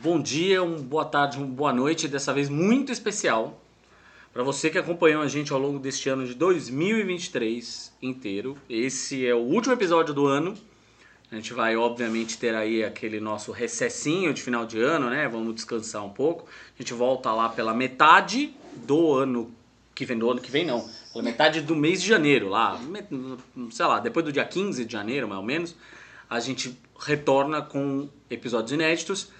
Bom dia, um boa tarde, uma boa noite, dessa vez muito especial para você que acompanhou a gente ao longo deste ano de 2023 inteiro. Esse é o último episódio do ano. A gente vai, obviamente, ter aí aquele nosso recessinho de final de ano, né? Vamos descansar um pouco. A gente volta lá pela metade do ano que vem, do ano que vem não, pela metade do mês de janeiro, lá, sei lá, depois do dia 15 de janeiro, mais ou menos a gente retorna com episódios inéditos.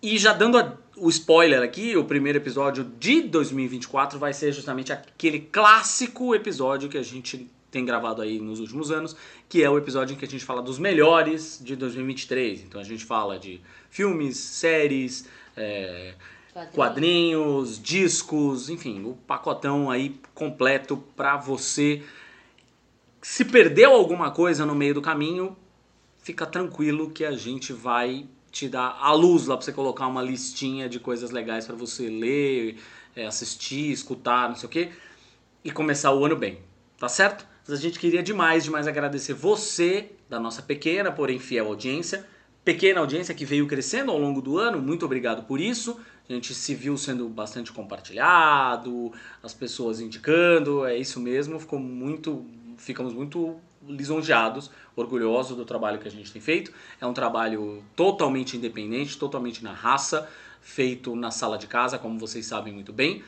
E já dando a, o spoiler aqui, o primeiro episódio de 2024 vai ser justamente aquele clássico episódio que a gente tem gravado aí nos últimos anos, que é o episódio em que a gente fala dos melhores de 2023. Então a gente fala de filmes, séries, é, quadrinhos. quadrinhos, discos, enfim, o pacotão aí completo para você. Se perdeu alguma coisa no meio do caminho, fica tranquilo que a gente vai te dar a luz lá para você colocar uma listinha de coisas legais para você ler, é, assistir, escutar, não sei o que, e começar o ano bem, tá certo? Mas a gente queria demais, demais agradecer você da nossa pequena, porém fiel audiência, pequena audiência que veio crescendo ao longo do ano, muito obrigado por isso. A gente se viu sendo bastante compartilhado, as pessoas indicando, é isso mesmo, ficou muito, ficamos muito lisonjeados, orgulhosos do trabalho que a gente tem feito. É um trabalho totalmente independente, totalmente na raça, feito na sala de casa, como vocês sabem muito bem.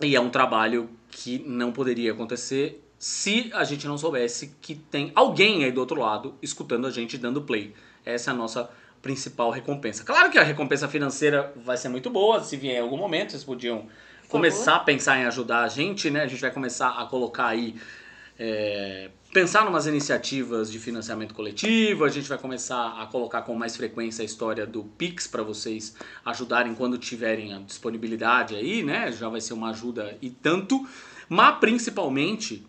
E é um trabalho que não poderia acontecer se a gente não soubesse que tem alguém aí do outro lado escutando a gente dando play. Essa é a nossa principal recompensa. Claro que a recompensa financeira vai ser muito boa, se vier em algum momento, vocês podiam começar a pensar em ajudar a gente, né? A gente vai começar a colocar aí é, pensar em umas iniciativas de financiamento coletivo, a gente vai começar a colocar com mais frequência a história do Pix para vocês ajudarem quando tiverem a disponibilidade aí, né? Já vai ser uma ajuda e tanto, mas principalmente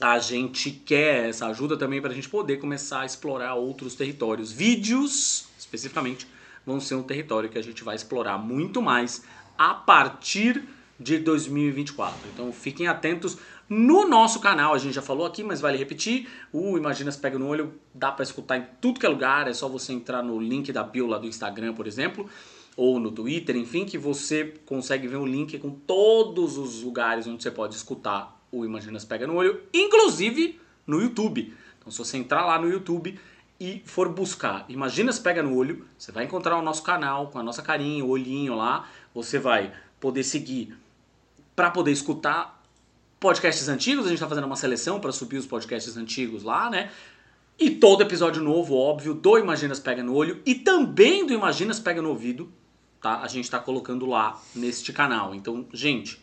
a gente quer essa ajuda também para a gente poder começar a explorar outros territórios. Vídeos, especificamente, vão ser um território que a gente vai explorar muito mais a partir de 2024. Então fiquem atentos no nosso canal. A gente já falou aqui, mas vale repetir. O Imaginas Pega no Olho dá para escutar em tudo que é lugar. É só você entrar no link da bio lá do Instagram, por exemplo, ou no Twitter, enfim, que você consegue ver um link com todos os lugares onde você pode escutar o Imaginas Pega no Olho, inclusive no YouTube. Então, se você entrar lá no YouTube e for buscar Imaginas Pega no Olho, você vai encontrar o nosso canal com a nossa carinha, o olhinho lá. Você vai poder seguir para poder escutar podcasts antigos, a gente está fazendo uma seleção para subir os podcasts antigos lá, né? E todo episódio novo, óbvio, do Imaginas Pega no Olho e também do Imaginas Pega no Ouvido, tá? A gente está colocando lá neste canal. Então, gente,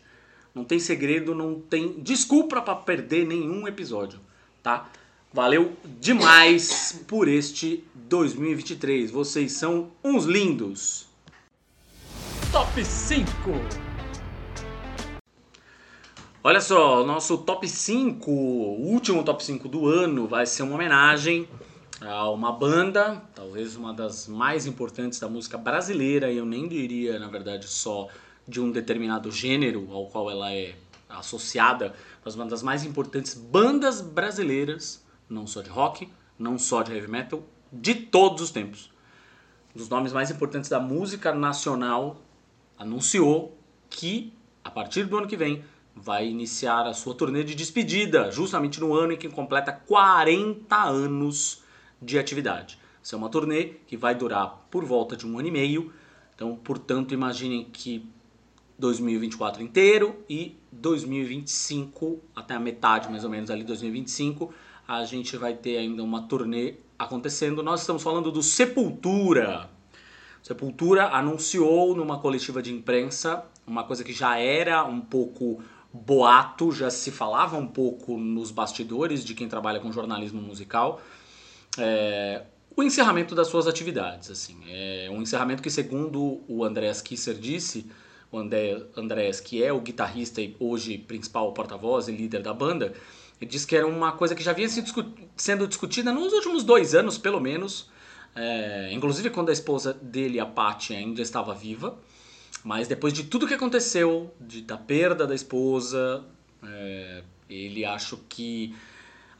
não tem segredo, não tem desculpa para perder nenhum episódio, tá? Valeu demais por este 2023. Vocês são uns lindos. Top 5 Olha só, o nosso top 5, o último top 5 do ano, vai ser uma homenagem a uma banda, talvez uma das mais importantes da música brasileira, e eu nem diria, na verdade, só de um determinado gênero ao qual ela é associada, mas uma das mais importantes bandas brasileiras, não só de rock, não só de heavy metal, de todos os tempos. Um dos nomes mais importantes da música nacional anunciou que, a partir do ano que vem, vai iniciar a sua turnê de despedida, justamente no ano em que completa 40 anos de atividade. Isso é uma turnê que vai durar por volta de um ano e meio, então, portanto, imaginem que 2024 inteiro e 2025, até a metade mais ou menos ali, 2025, a gente vai ter ainda uma turnê acontecendo. Nós estamos falando do Sepultura. Sepultura anunciou numa coletiva de imprensa uma coisa que já era um pouco boato, já se falava um pouco nos bastidores de quem trabalha com jornalismo musical. É, o encerramento das suas atividades. Assim, é um encerramento que, segundo o Andreas Kisser disse, o André, Andrés, que é o guitarrista e hoje principal porta-voz e líder da banda, ele disse que era uma coisa que já vinha sendo discutida nos últimos dois anos, pelo menos. É, inclusive quando a esposa dele, a Patty, ainda estava viva. Mas depois de tudo que aconteceu, de, da perda da esposa, é, ele acho que,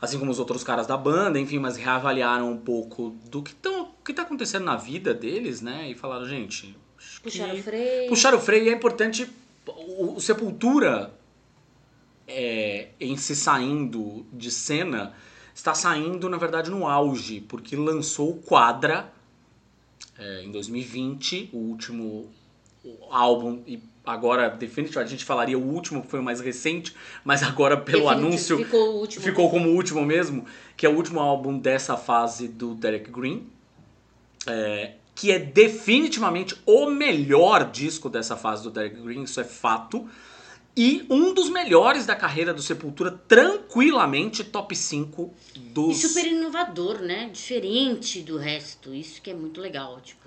assim como os outros caras da banda, enfim, mas reavaliaram um pouco do que, tão, que tá acontecendo na vida deles, né? E falaram, gente. Puxaram o freio. Puxaram o freio e é importante. O, o Sepultura, é, em se saindo de cena, está saindo, na verdade, no auge, porque lançou o Quadra é, em 2020, o último álbum e agora definitivamente a gente falaria o último que foi o mais recente, mas agora pelo anúncio ficou, o último. ficou como o último mesmo, que é o último álbum dessa fase do Derek Green, é, que é definitivamente o melhor disco dessa fase do Derek Green, isso é fato. E um dos melhores da carreira do Sepultura, tranquilamente top 5 dos. E super inovador, né? Diferente do resto. Isso que é muito legal. Tipo,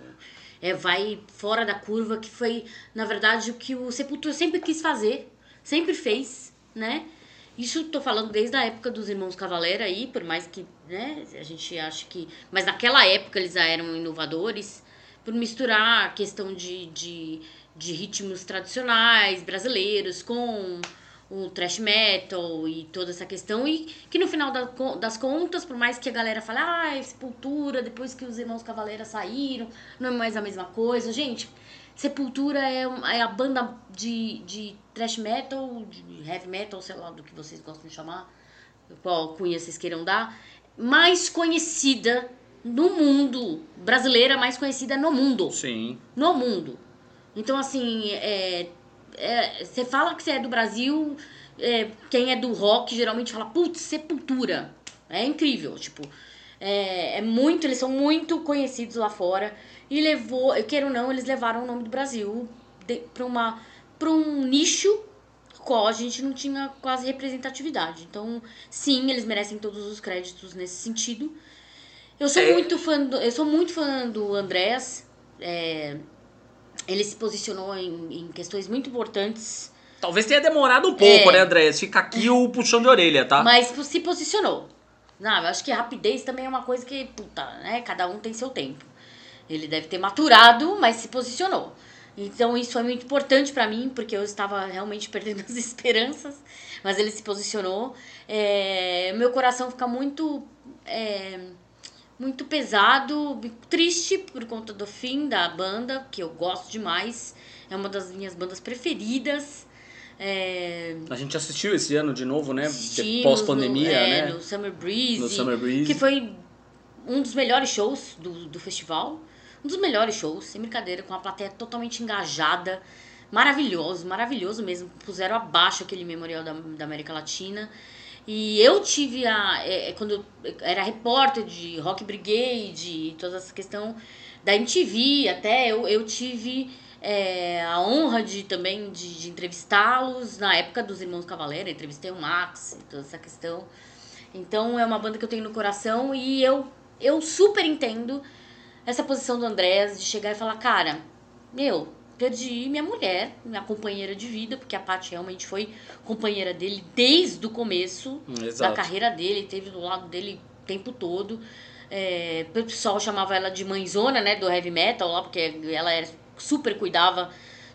é, vai fora da curva, que foi, na verdade, o que o Sepultura sempre quis fazer, sempre fez, né? Isso tô falando desde a época dos Irmãos Cavaleira aí, por mais que, né, a gente acha que... Mas naquela época eles já eram inovadores, por misturar a questão de, de, de ritmos tradicionais brasileiros com o thrash metal e toda essa questão. E que no final das contas, por mais que a galera fale, ah, Sepultura, depois que os Irmãos Cavaleira saíram, não é mais a mesma coisa. Gente, Sepultura é, é a banda de, de thrash metal, de heavy metal, sei lá do que vocês gostam de chamar, qual cunha vocês queiram dar, mais conhecida no mundo. Brasileira mais conhecida no mundo. Sim. No mundo. Então, assim, é, é, você fala que você é do Brasil, é, quem é do rock geralmente fala, putz, Sepultura. É incrível, tipo, é, é, muito, eles são muito conhecidos lá fora. E levou, eu quero ou não, eles levaram o nome do Brasil para uma para um nicho qual a gente não tinha quase representatividade. Então, sim, eles merecem todos os créditos nesse sentido. Eu sou é. muito fã do, eu sou muito fã do Andrés. É, ele se posicionou em, em questões muito importantes. Talvez tenha demorado um pouco, é. né, André? Fica aqui o puxão de orelha, tá? Mas se posicionou. Não, eu acho que rapidez também é uma coisa que, puta, né? Cada um tem seu tempo. Ele deve ter maturado, mas se posicionou. Então isso é muito importante para mim, porque eu estava realmente perdendo as esperanças, mas ele se posicionou. É, meu coração fica muito. É, muito pesado, triste por conta do fim da banda, que eu gosto demais. É uma das minhas bandas preferidas. É... A gente assistiu esse ano de novo, né? Pós-pandemia, é, né? No Summer Breeze. No Summer Breeze. Que foi um dos melhores shows do, do festival. Um dos melhores shows, sem brincadeira, com a plateia totalmente engajada. Maravilhoso, maravilhoso mesmo. Puseram abaixo aquele memorial da, da América Latina. E eu tive a. É, é, quando eu era repórter de Rock Brigade e toda essa questão da MTV, até eu, eu tive é, a honra de também de, de entrevistá-los na época dos Irmãos Cavaleira, entrevistei o Max e toda essa questão. Então é uma banda que eu tenho no coração e eu, eu super entendo essa posição do Andrés de chegar e falar, cara, meu, perdi minha mulher, minha companheira de vida, porque a Paty realmente foi companheira dele desde o começo Exato. da carreira dele, teve do lado dele o tempo todo. É, o pessoal chamava ela de mãezona, né, do heavy metal lá, porque ela era, super cuidava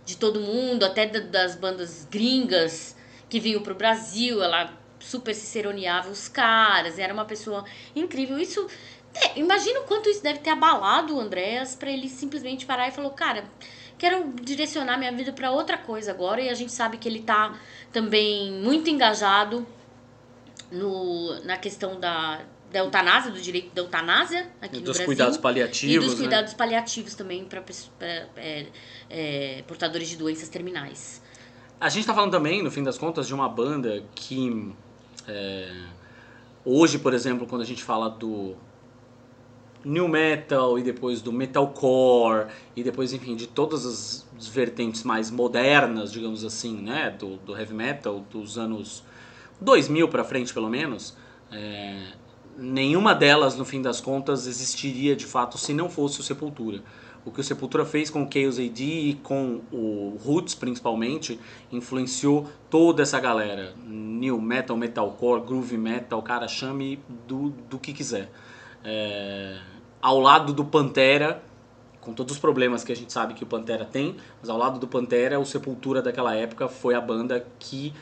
de todo mundo, até das bandas gringas que vinham pro Brasil, ela super se seroneava os caras, era uma pessoa incrível. Isso, é, imagina o quanto isso deve ter abalado o Andréas para ele simplesmente parar e falou, cara, quero direcionar minha vida para outra coisa agora. E a gente sabe que ele tá também muito engajado no, na questão da, da eutanásia, do direito da eutanásia aqui e no dos Brasil. cuidados paliativos. E dos né? cuidados paliativos também para é, é, portadores de doenças terminais. A gente tá falando também, no fim das contas, de uma banda que. É, hoje, por exemplo, quando a gente fala do new metal e depois do metalcore e depois, enfim, de todas as vertentes mais modernas, digamos assim, né, do, do heavy metal dos anos 2000 para frente, pelo menos, é, nenhuma delas, no fim das contas, existiria de fato se não fosse o Sepultura. O que o Sepultura fez com o Chaos AD e com o Roots, principalmente, influenciou toda essa galera. New metal, metalcore, groove metal, cara, chame do, do que quiser. É, ao lado do Pantera, com todos os problemas que a gente sabe que o Pantera tem, mas ao lado do Pantera, o Sepultura daquela época foi a banda que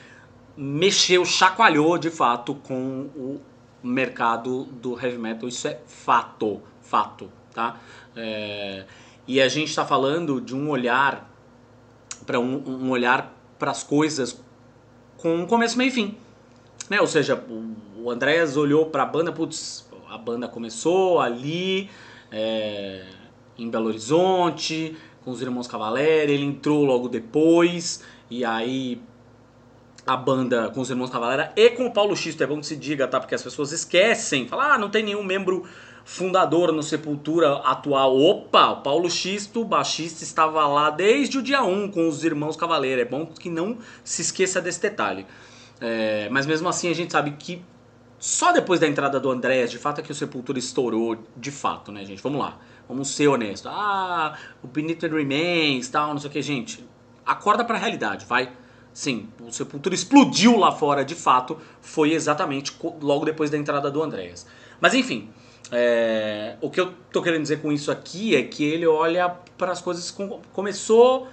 mexeu, chacoalhou de fato com o mercado do heavy metal. Isso é fato, fato, tá? É, e a gente está falando de um olhar para um, um, olhar para as coisas com um começo, meio e fim. Né? Ou seja, o Andréas olhou para a banda, putz, a banda começou ali é, em Belo Horizonte, com os Irmãos Cavaleira, ele entrou logo depois, e aí a banda com os Irmãos Cavaleira e com o Paulo Xisto, é bom que se diga, tá? Porque as pessoas esquecem, falam, ah, não tem nenhum membro fundador no Sepultura atual. Opa, o Paulo Xisto, baixista, estava lá desde o dia 1 com os Irmãos Cavaleira. É bom que não se esqueça desse detalhe. É, mas mesmo assim a gente sabe que só depois da entrada do Andréas, de fato, é que o Sepultura estourou de fato, né, gente? Vamos lá, vamos ser honestos. Ah, o Benito Remains, tal, não sei o que, gente. Acorda pra realidade, vai. Sim, o Sepultura explodiu lá fora, de fato, foi exatamente logo depois da entrada do Andréas. Mas enfim, é, o que eu tô querendo dizer com isso aqui é que ele olha para as coisas com, começou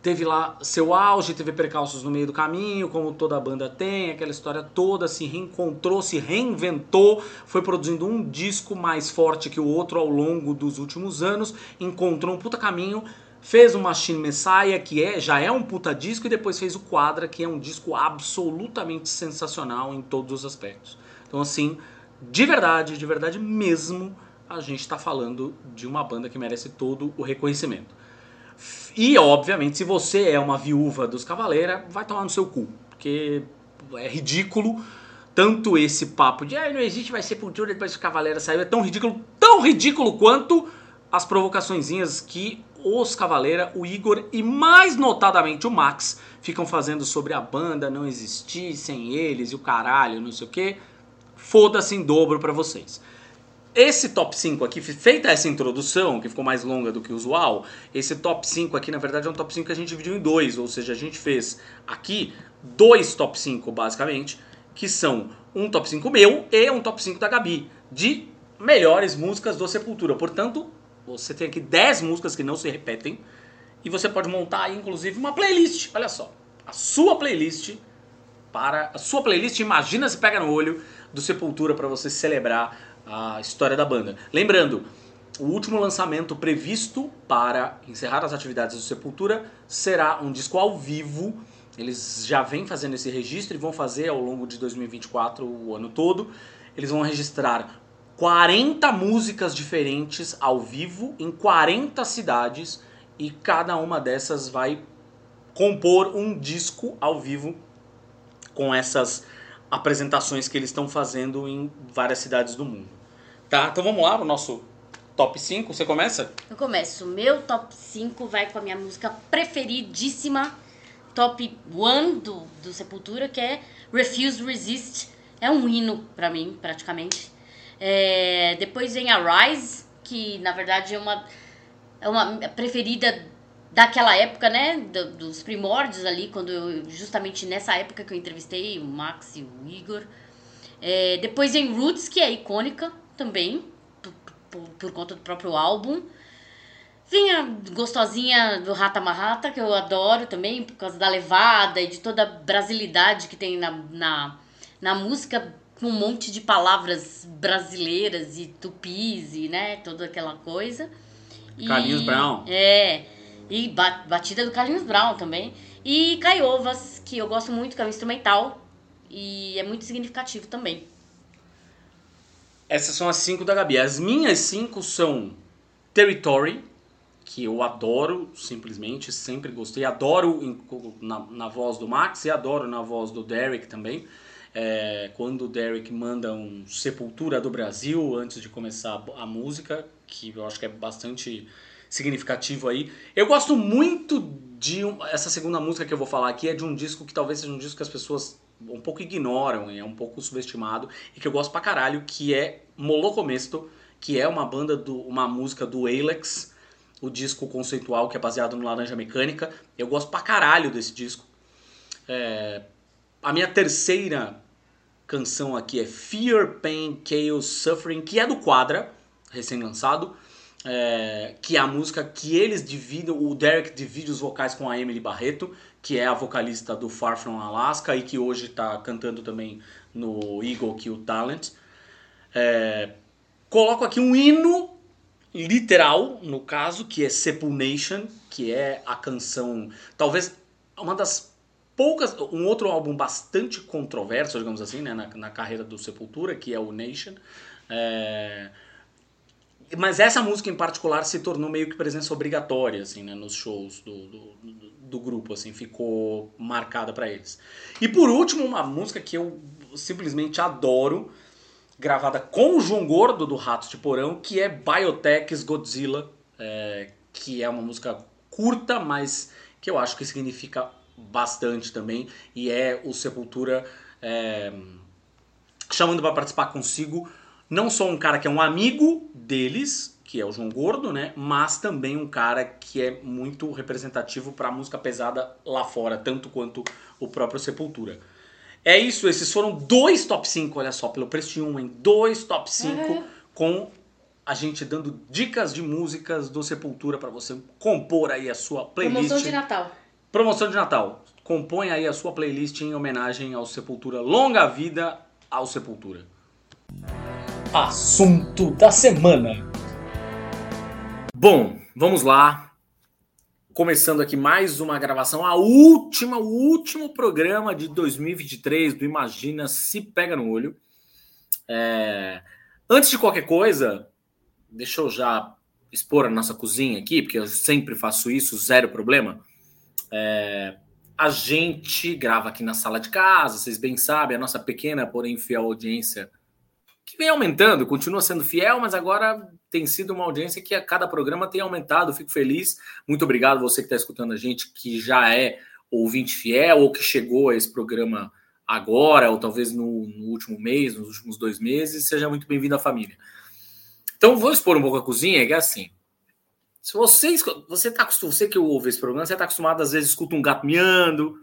teve lá seu auge, teve percalços no meio do caminho, como toda banda tem, aquela história toda, se reencontrou, se reinventou, foi produzindo um disco mais forte que o outro ao longo dos últimos anos, encontrou um puta caminho, fez o Machine Messiah, que é, já é um puta disco, e depois fez o Quadra, que é um disco absolutamente sensacional em todos os aspectos. Então assim, de verdade, de verdade mesmo, a gente está falando de uma banda que merece todo o reconhecimento. E, obviamente, se você é uma viúva dos Cavaleira, vai tomar no seu cu. Porque é ridículo. Tanto esse papo de ah, não existe mais sepultura depois que o Cavaleira saiu. É tão ridículo, tão ridículo quanto as provocaçõezinhas que os Cavaleira, o Igor e mais notadamente o Max ficam fazendo sobre a banda não existir sem eles e o caralho, não sei o que. Foda-se em dobro para vocês. Esse top 5 aqui, feita essa introdução, que ficou mais longa do que o usual, esse top 5 aqui, na verdade, é um top 5 que a gente dividiu em dois, ou seja, a gente fez aqui dois top 5, basicamente, que são um top 5 meu e um top 5 da Gabi, de melhores músicas do Sepultura. Portanto, você tem aqui 10 músicas que não se repetem, e você pode montar aí, inclusive, uma playlist, olha só, a sua playlist para... A sua playlist, imagina se pega no olho, do Sepultura para você celebrar a história da banda. Lembrando, o último lançamento previsto para encerrar as atividades do Sepultura será um disco ao vivo. Eles já vêm fazendo esse registro e vão fazer ao longo de 2024, o ano todo. Eles vão registrar 40 músicas diferentes ao vivo em 40 cidades e cada uma dessas vai compor um disco ao vivo com essas apresentações que eles estão fazendo em várias cidades do mundo. Tá, então vamos lá, o nosso top 5. Você começa? Eu começo. Meu top 5 vai com a minha música preferidíssima, top 1 do, do Sepultura, que é Refuse Resist. É um hino para mim, praticamente. É, depois vem a Rise, que na verdade é uma, é uma preferida daquela época, né? Do, dos primórdios ali, quando eu, justamente nessa época que eu entrevistei o Max e o Igor. É, depois vem Roots, que é icônica, também, por, por, conta do próprio álbum. Vinha gostosinha do Rata Marrata, que eu adoro também, por causa da levada e de toda a brasilidade que tem na, na, na música, com um monte de palavras brasileiras e tupis e, né, toda aquela coisa. Carlinhos Brown. É, e batida do Carlinhos Brown também. E Caiovas, que eu gosto muito, que é um instrumental e é muito significativo também. Essas são as cinco da Gabi. As minhas cinco são Territory, que eu adoro, simplesmente, sempre gostei. Adoro em, na, na voz do Max e adoro na voz do Derek também. É, quando o Derek manda um Sepultura do Brasil antes de começar a, a música, que eu acho que é bastante significativo aí. Eu gosto muito de essa segunda música que eu vou falar aqui, é de um disco que talvez seja um disco que as pessoas um pouco ignoram, é um pouco subestimado e que eu gosto pra caralho, que é Molocomesto, que é uma banda do uma música do Alex, o disco conceitual que é baseado no Laranja Mecânica. Eu gosto pra caralho desse disco. É, a minha terceira canção aqui é Fear, Pain, Chaos, Suffering, que é do Quadra, recém-lançado. É, que é a música que eles dividem, o Derek divide os vocais com a Emily Barreto, que é a vocalista do Far From Alaska e que hoje está cantando também no Eagle Kill Talent. É, coloco aqui um hino literal, no caso, que é Sepulnation, que é a canção, talvez uma das poucas, um outro álbum bastante controverso, digamos assim, né, na, na carreira do Sepultura, que é o Nation. É, mas essa música em particular se tornou meio que presença obrigatória, assim, né, nos shows do, do, do grupo, assim, ficou marcada para eles. E por último, uma música que eu simplesmente adoro, gravada com o João Gordo do Ratos de Porão, que é Biotech's Godzilla, é, que é uma música curta, mas que eu acho que significa bastante também, e é o Sepultura é, chamando para participar consigo não só um cara que é um amigo deles, que é o João Gordo, né? Mas também um cara que é muito representativo para a música pesada lá fora, tanto quanto o próprio Sepultura. É isso, esses foram dois top 5, olha só, pelo preço de um, em dois top 5 uhum. com a gente dando dicas de músicas do Sepultura para você compor aí a sua playlist. Promoção de Natal. Promoção de Natal. Compõe aí a sua playlist em homenagem ao Sepultura. Longa vida ao Sepultura. Assunto da semana. Bom, vamos lá. Começando aqui mais uma gravação, a última, o último programa de 2023 do Imagina Se Pega no Olho. É... Antes de qualquer coisa, deixa eu já expor a nossa cozinha aqui, porque eu sempre faço isso, zero problema. É... A gente grava aqui na sala de casa, vocês bem sabem, a nossa pequena, porém fiel audiência que vem aumentando, continua sendo fiel, mas agora tem sido uma audiência que a cada programa tem aumentado. Fico feliz. Muito obrigado você que está escutando a gente, que já é ouvinte fiel ou que chegou a esse programa agora, ou talvez no, no último mês, nos últimos dois meses. Seja muito bem-vindo à família. Então, vou expor um pouco a cozinha, que é assim. Se você, tá, você que ouve esse programa, você está acostumado, às vezes, escuta um gato miando,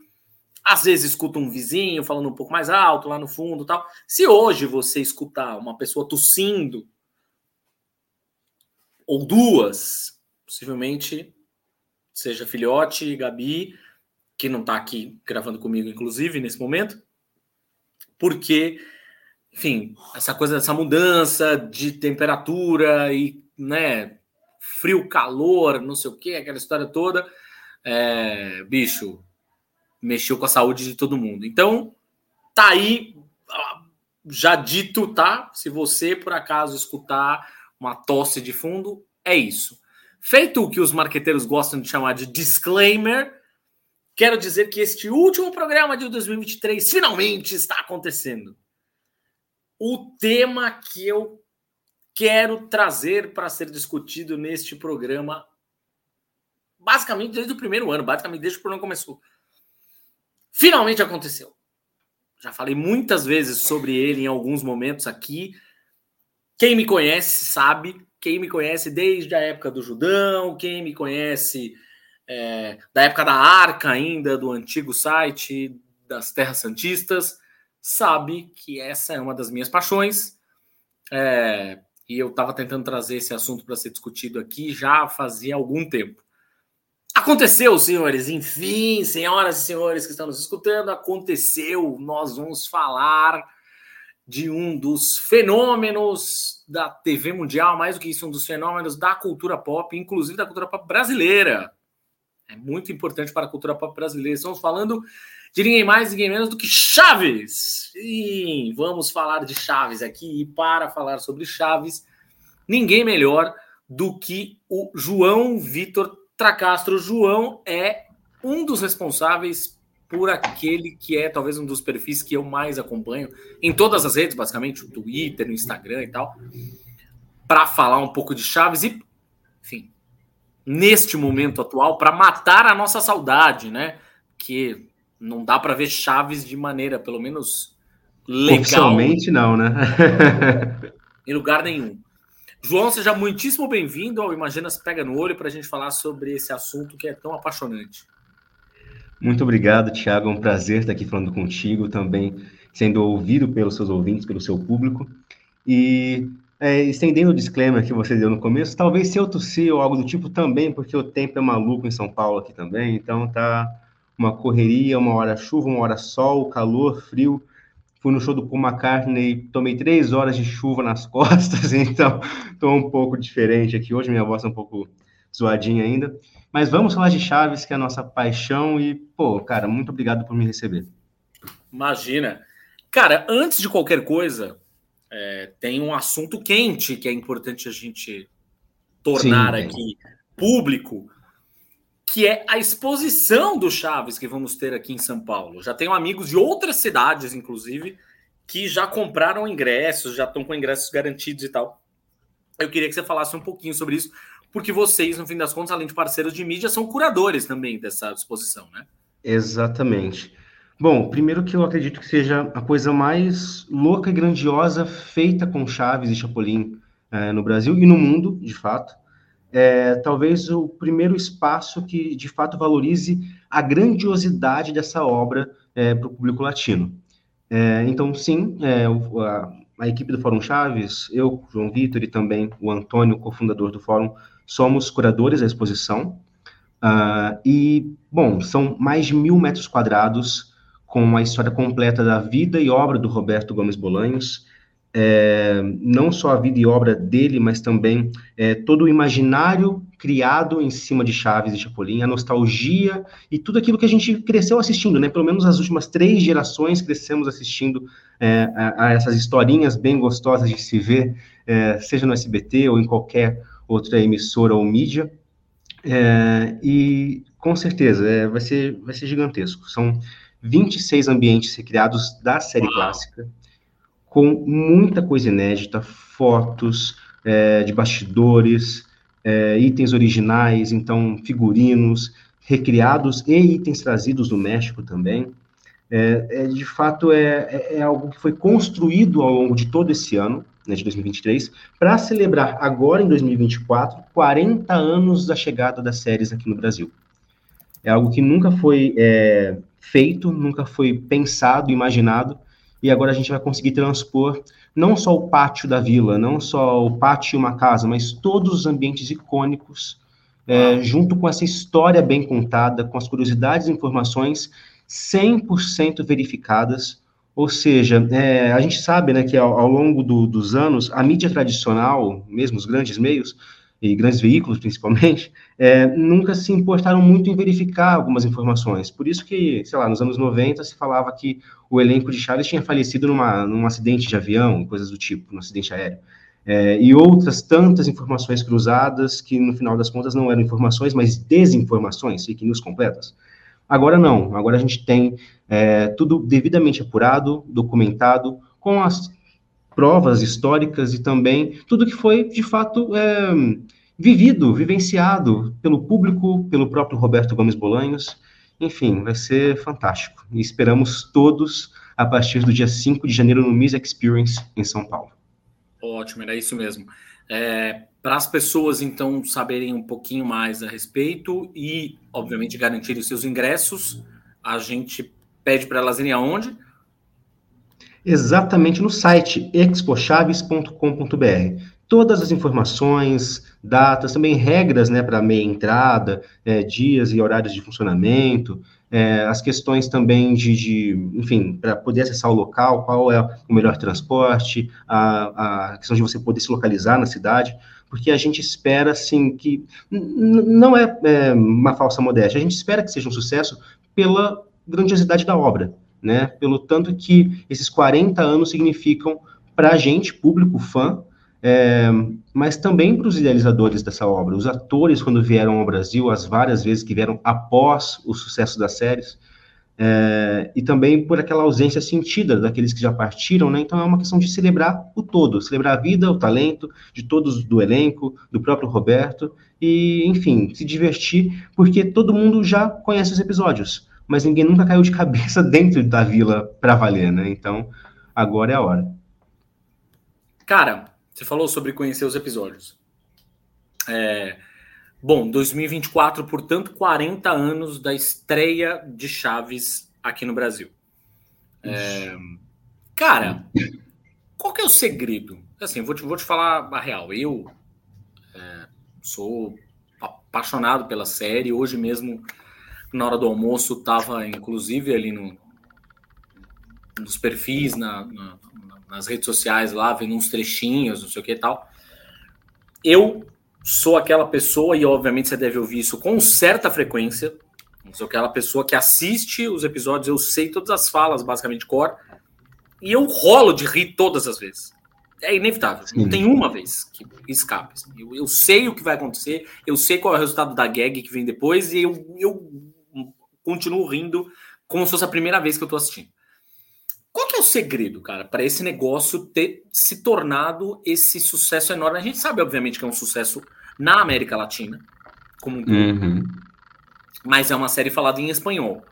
às vezes escuta um vizinho falando um pouco mais alto lá no fundo tal. Se hoje você escutar uma pessoa tossindo, ou duas, possivelmente seja filhote, Gabi, que não está aqui gravando comigo, inclusive, nesse momento, porque, enfim, essa coisa, essa mudança de temperatura e, né, frio, calor, não sei o que, aquela história toda, é, bicho, mexeu com a saúde de todo mundo. Então, tá aí já dito, tá? Se você por acaso escutar uma tosse de fundo, é isso. Feito o que os marqueteiros gostam de chamar de disclaimer, quero dizer que este último programa de 2023 finalmente está acontecendo. O tema que eu quero trazer para ser discutido neste programa, basicamente desde o primeiro ano, basicamente desde que o programa começou Finalmente aconteceu. Já falei muitas vezes sobre ele em alguns momentos aqui. Quem me conhece sabe, quem me conhece desde a época do Judão, quem me conhece é, da época da Arca ainda, do antigo site das Terras Santistas, sabe que essa é uma das minhas paixões. É, e eu estava tentando trazer esse assunto para ser discutido aqui já fazia algum tempo. Aconteceu, senhores, enfim, senhoras e senhores que estão nos escutando, aconteceu. Nós vamos falar de um dos fenômenos da TV mundial, mais do que isso, um dos fenômenos da cultura pop, inclusive da cultura pop brasileira. É muito importante para a cultura pop brasileira. Estamos falando de ninguém mais, ninguém menos do que Chaves. Sim, vamos falar de Chaves aqui. E para falar sobre Chaves, ninguém melhor do que o João Vitor Tracastro João é um dos responsáveis por aquele que é talvez um dos perfis que eu mais acompanho em todas as redes, basicamente, o Twitter, o Instagram e tal, para falar um pouco de Chaves e, enfim, neste momento atual, para matar a nossa saudade, né? Que Não dá para ver Chaves de maneira, pelo menos, legal. Oficialmente não, né? em lugar nenhum. João, seja muitíssimo bem-vindo ao Imaginas Pega no Olho para a gente falar sobre esse assunto que é tão apaixonante. Muito obrigado, Thiago. É um prazer estar aqui falando contigo, também sendo ouvido pelos seus ouvintes, pelo seu público. E é, estendendo o disclaimer que você deu no começo, talvez se eu tossir ou algo do tipo também, porque o tempo é maluco em São Paulo aqui também, então tá uma correria, uma hora chuva, uma hora sol, calor, frio. Fui no show do Paul McCartney, tomei três horas de chuva nas costas, então estou um pouco diferente aqui. Hoje minha voz é um pouco zoadinha ainda. Mas vamos falar de Chaves, que é a nossa paixão, e, pô, cara, muito obrigado por me receber. Imagina. Cara, antes de qualquer coisa, é, tem um assunto quente que é importante a gente tornar Sim, aqui público, que é a exposição do Chaves que vamos ter aqui em São Paulo. Já tenho amigos de outras cidades, inclusive, que já compraram ingressos, já estão com ingressos garantidos e tal. Eu queria que você falasse um pouquinho sobre isso, porque vocês, no fim das contas, além de parceiros de mídia, são curadores também dessa exposição, né? Exatamente. Bom, primeiro que eu acredito que seja a coisa mais louca e grandiosa feita com Chaves e Chapolin é, no Brasil e no mundo, de fato. É, talvez o primeiro espaço que de fato valorize a grandiosidade dessa obra é, para o público latino. É, então, sim, é, a, a, equipe do Fórum Chaves, eu, João Vitor e também o Antônio, cofundador do Fórum, somos curadores da exposição. Uh, e, bom, são mais de mil metros quadrados com a história completa da vida e obra do Roberto Gomes Bolanhos, é, não só a vida e obra dele, mas também é, todo o imaginário criado em cima de Chaves e Chapolin, a nostalgia e tudo aquilo que a gente cresceu assistindo, né? Pelo menos as últimas três gerações crescemos assistindo é, a, a, essas historinhas bem gostosas de se ver, é, seja no SBT ou em qualquer outra emissora ou mídia. E com certeza vai, ser, vai ser gigantesco. São 26 ambientes recriados da série clássica, com muita coisa inédita, fotos é, de bastidores, é, itens originais, então figurinos recriados e itens trazidos do México também. É, é de fato, é, é, é, algo que foi construído ao longo de todo esse ano, né, de 2023, para celebrar agora, em 2024, 40 anos da chegada das séries aqui no Brasil. É algo que nunca foi feito, nunca foi pensado, imaginado, e agora a gente vai conseguir transpor não só o pátio da vila, não só o pátio e uma casa, mas todos os ambientes icônicos, é, junto com essa história bem contada, com as curiosidades e informações 100% verificadas. Ou seja, é, a gente sabe né, que ao, ao longo do, dos anos, a mídia tradicional, mesmo os grandes meios, e grandes veículos principalmente, é, nunca se importaram muito em verificar algumas informações. Por isso que, sei lá, nos anos 90 se falava que o elenco de Chaves tinha falecido numa, num acidente de avião, coisas do tipo, num acidente aéreo. É, e outras tantas informações cruzadas que, no final das contas, não eram informações, mas desinformações, fake news completas. Agora não, agora a gente tem é, tudo devidamente apurado, documentado, com as provas históricas e também tudo que foi, de fato, é, vivido, vivenciado pelo público, pelo próprio Roberto Gomes Bolanhos. Enfim, vai ser fantástico. E esperamos todos a partir do dia 5 de janeiro no Miss Experience em São Paulo. Ótimo, era isso mesmo. É, Para as pessoas, então, saberem um pouquinho mais a respeito e, obviamente, garantirem os seus ingressos, a gente pede para elas irem aonde? exatamente no site expochaves.com.br. Todas as informações, datas, também regras né, para meia entrada, é, dias e horários de funcionamento, é, as questões também de, de enfim, para poder acessar o local, qual é o melhor transporte, a, a questão de você poder se localizar na cidade, porque a gente espera, assim, que não é, é uma falsa modéstia, a gente espera que seja um sucesso pela grandiosidade da obra, né? Pelo tanto que esses 40 anos significam para a gente, público fã, é, mas também para os idealizadores dessa obra, os atores quando vieram ao Brasil, as várias vezes que vieram após o sucesso das séries, é, e também por aquela ausência sentida daqueles que já partiram, né? Então é uma questão de celebrar o todo, celebrar a vida, o talento de todos do elenco, do próprio Roberto, e enfim, se divertir, porque todo mundo já conhece os episódios mas ninguém nunca caiu de cabeça dentro da vila para valer, né? Então, agora é a hora. Cara, você falou sobre conhecer os episódios. É, bom, 2024, portanto, 40 anos da estreia de Chaves aqui no Brasil. É, cara, qual que é o segredo? Assim, vou te, vou te falar a real. Eu é, sou apaixonado pela série. Hoje mesmo, na hora do almoço, estava inclusive ali no, nos perfis, na, na, nas redes sociais lá, vendo uns trechinhos, não sei o que e tal. Eu sou aquela pessoa, e obviamente você deve ouvir isso com certa frequência, sou aquela pessoa que assiste os episódios, eu sei todas as falas, basicamente, core, e eu rolo de rir todas as vezes. É inevitável. Sim. Não tem uma vez que escape. Eu, eu, sei o que vai acontecer, eu sei qual é o resultado da gag que vem depois, e eu, eu continuo rindo como se fosse a primeira vez que eu tô assistindo. Qual que é o segredo, cara, para esse negócio ter se tornado esse sucesso enorme? A gente sabe, obviamente, que é um sucesso na América Latina, como um uhum. mas é uma série falada em espanhol.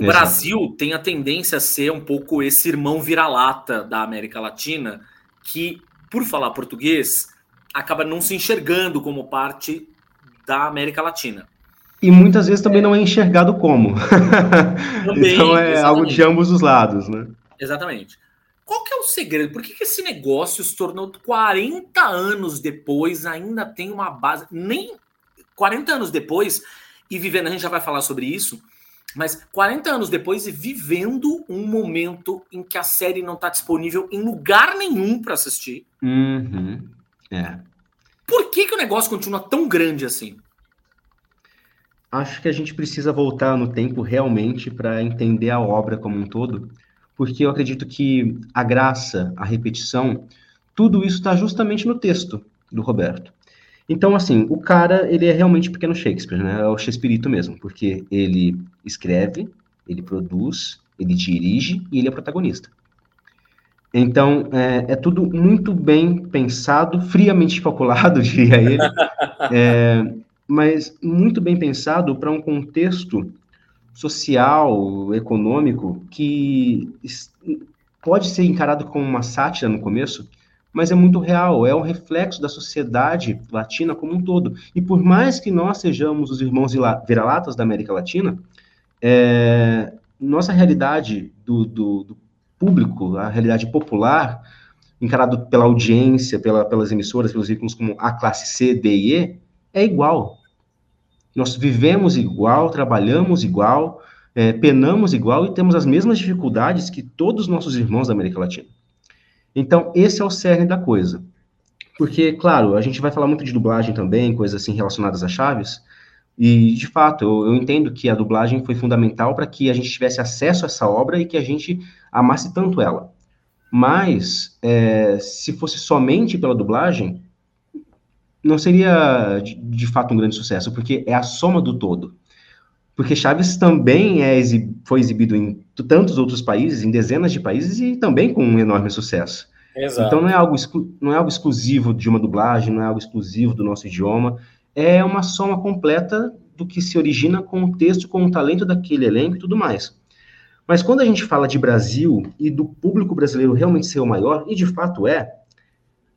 O Exato. Brasil tem a tendência a ser um pouco esse irmão vira-lata da América Latina, que, por falar português, acaba não se enxergando como parte da América Latina. E muitas vezes também não é enxergado como. Também, então é exatamente. algo de ambos os lados, né? Exatamente. Qual que é o segredo? Por que, que esse negócio se tornou 40 anos depois, ainda tem uma base. Nem 40 anos depois, e vivendo, a gente já vai falar sobre isso, mas 40 anos depois e vivendo um momento em que a série não está disponível em lugar nenhum para assistir. Uhum. É. Por que, que o negócio continua tão grande assim? Acho que a gente precisa voltar no tempo realmente para entender a obra como um todo, porque eu acredito que a graça, a repetição, tudo isso está justamente no texto do Roberto. Então, assim, o cara, ele é realmente pequeno Shakespeare, né? É o Shakespeare mesmo, porque ele escreve, ele produz, ele dirige e ele é protagonista. Então, é, é tudo muito bem pensado, friamente calculado, diria ele. É, mas muito bem pensado para um contexto social, econômico, que pode ser encarado como uma sátira no começo, mas é muito real, é um reflexo da sociedade latina como um todo. E por mais que nós sejamos os irmãos vira-latas da América Latina, é, nossa realidade do, do, do, público, a realidade popular, encarado pela audiência, pela, pelas emissoras, pelos veículos como a classe C, D e E, é igual. Nós vivemos igual, trabalhamos igual, é, penamos igual e temos as mesmas dificuldades que todos os nossos irmãos da América Latina. Então, esse é o cerne da coisa. Porque, claro, a gente vai falar muito de dublagem também, coisas assim relacionadas a chaves, e, de fato, eu, eu entendo que a dublagem foi fundamental para que a gente tivesse acesso a essa obra e que a gente amasse tanto ela. Mas, é, se fosse somente pela dublagem, não seria de, de, fato um grande sucesso, porque é a soma do todo. Porque Chaves também é exib foi exibido em tantos outros países, em dezenas de países, e também com um enorme sucesso. Exato. Então não é, algo não é algo exclusivo de uma dublagem, não é algo exclusivo do nosso idioma, é uma soma completa do que se origina com o texto, com o talento daquele elenco e tudo mais. Mas quando a gente fala de Brasil e do público brasileiro realmente ser o maior, e de fato é,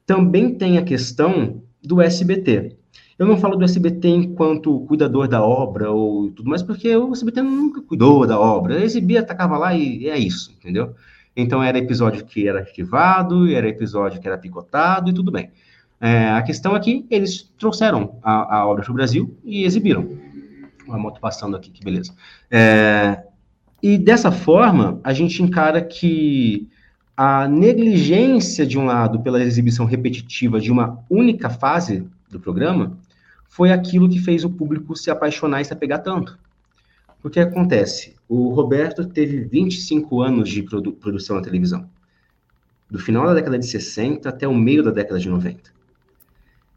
também tem a questão do SBT. Eu não falo do SBT enquanto cuidador da obra ou tudo mais, porque o SBT nunca cuidou da obra. Exibia, atacava lá e é isso, entendeu? Então era episódio que era arquivado, era episódio que era picotado e tudo bem. É, a questão é que eles trouxeram a, a obra para o Brasil e exibiram. Uma moto passando aqui, que beleza. É, e dessa forma, a gente encara que a negligência, de um lado, pela exibição repetitiva de uma única fase do programa, foi aquilo que fez o público se apaixonar e se apegar tanto. Porque acontece, o Roberto teve 25 anos de produ produção na televisão, do final da década de 60 até o meio da década de 90.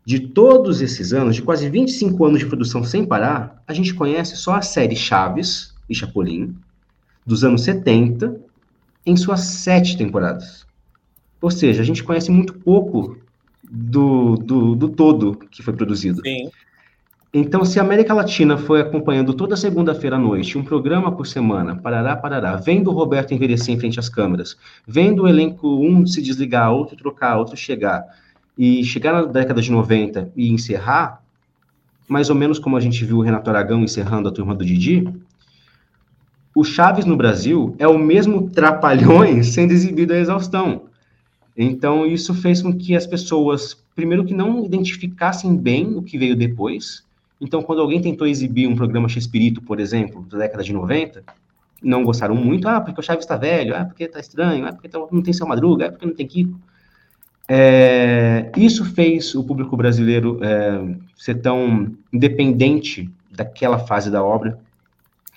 De todos esses anos, de quase 25 anos de produção sem parar, a gente conhece só a série Chaves e Chapolin, dos anos 70 em suas sete temporadas. Ou seja, a gente conhece muito pouco do, do, do todo que foi produzido. Sim. Então, se a América Latina foi acompanhando toda segunda-feira à noite, um programa por semana, parará, parará, vendo o Roberto envelhecer em frente às câmeras, vendo o elenco um se desligar, outro trocar, outro chegar, e chegar na década de 90 e encerrar, mais ou menos como a gente viu o Renato Aragão encerrando a turma do Didi, o Chaves no Brasil é o mesmo Trapalhões sendo exibido à exaustão. Então, isso fez com que as pessoas, primeiro, que não identificassem bem o que veio depois. Então, quando alguém tentou exibir um programa X-Espírito, por exemplo, da década de 90, não gostaram muito. Ah, porque o Chaves está velho, ah, porque está estranho, ah, porque tá, não tem Seu Madruga, ah, porque não tem Kiko. É, isso fez o público brasileiro é, ser tão independente daquela fase da obra,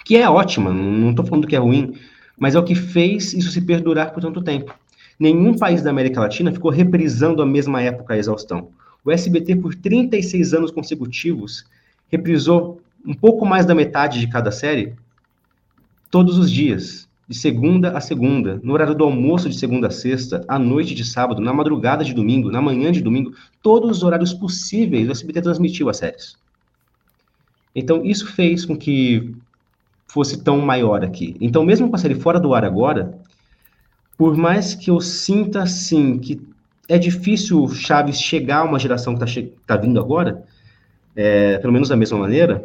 que é ótima, não estou falando que é ruim, mas é o que fez isso se perdurar por tanto tempo. Nenhum país da América Latina ficou reprisando a mesma época a exaustão. O SBT, por 36 anos consecutivos, reprisou um pouco mais da metade de cada série todos os dias de segunda a segunda, no horário do almoço de segunda a sexta, à noite de sábado, na madrugada de domingo, na manhã de domingo, todos os horários possíveis o SBT transmitiu as séries. Então, isso fez com que fosse tão maior aqui. Então, mesmo com a série fora do ar agora, por mais que eu sinta, assim, que é difícil Chaves chegar a uma geração que está tá vindo agora, é, pelo menos da mesma maneira,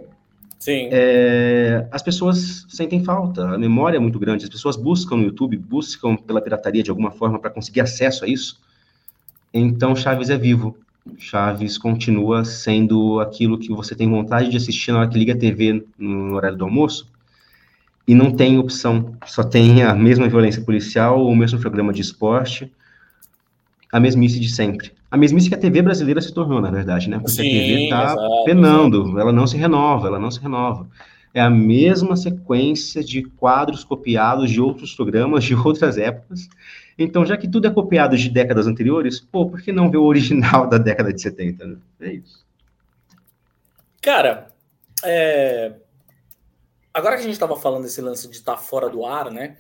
Sim. É, as pessoas sentem falta, a memória é muito grande, as pessoas buscam no YouTube, buscam pela pirataria de alguma forma para conseguir acesso a isso. Então, Chaves é vivo. Chaves continua sendo aquilo que você tem vontade de assistir na hora que liga a TV no horário do almoço e não tem opção, só tem a mesma violência policial, o mesmo programa de esporte, a mesmice de sempre a mesmice que a TV brasileira se tornou, na verdade, né? Porque Sim, a TV está penando, exato. ela não se renova, ela não se renova. É a mesma sequência de quadros copiados de outros programas de outras épocas. Então, já que tudo é copiado de décadas anteriores, pô, por que não ver o original da década de 70? Né? É isso. Cara, é... agora que a gente estava falando desse lance de estar tá fora do ar, né?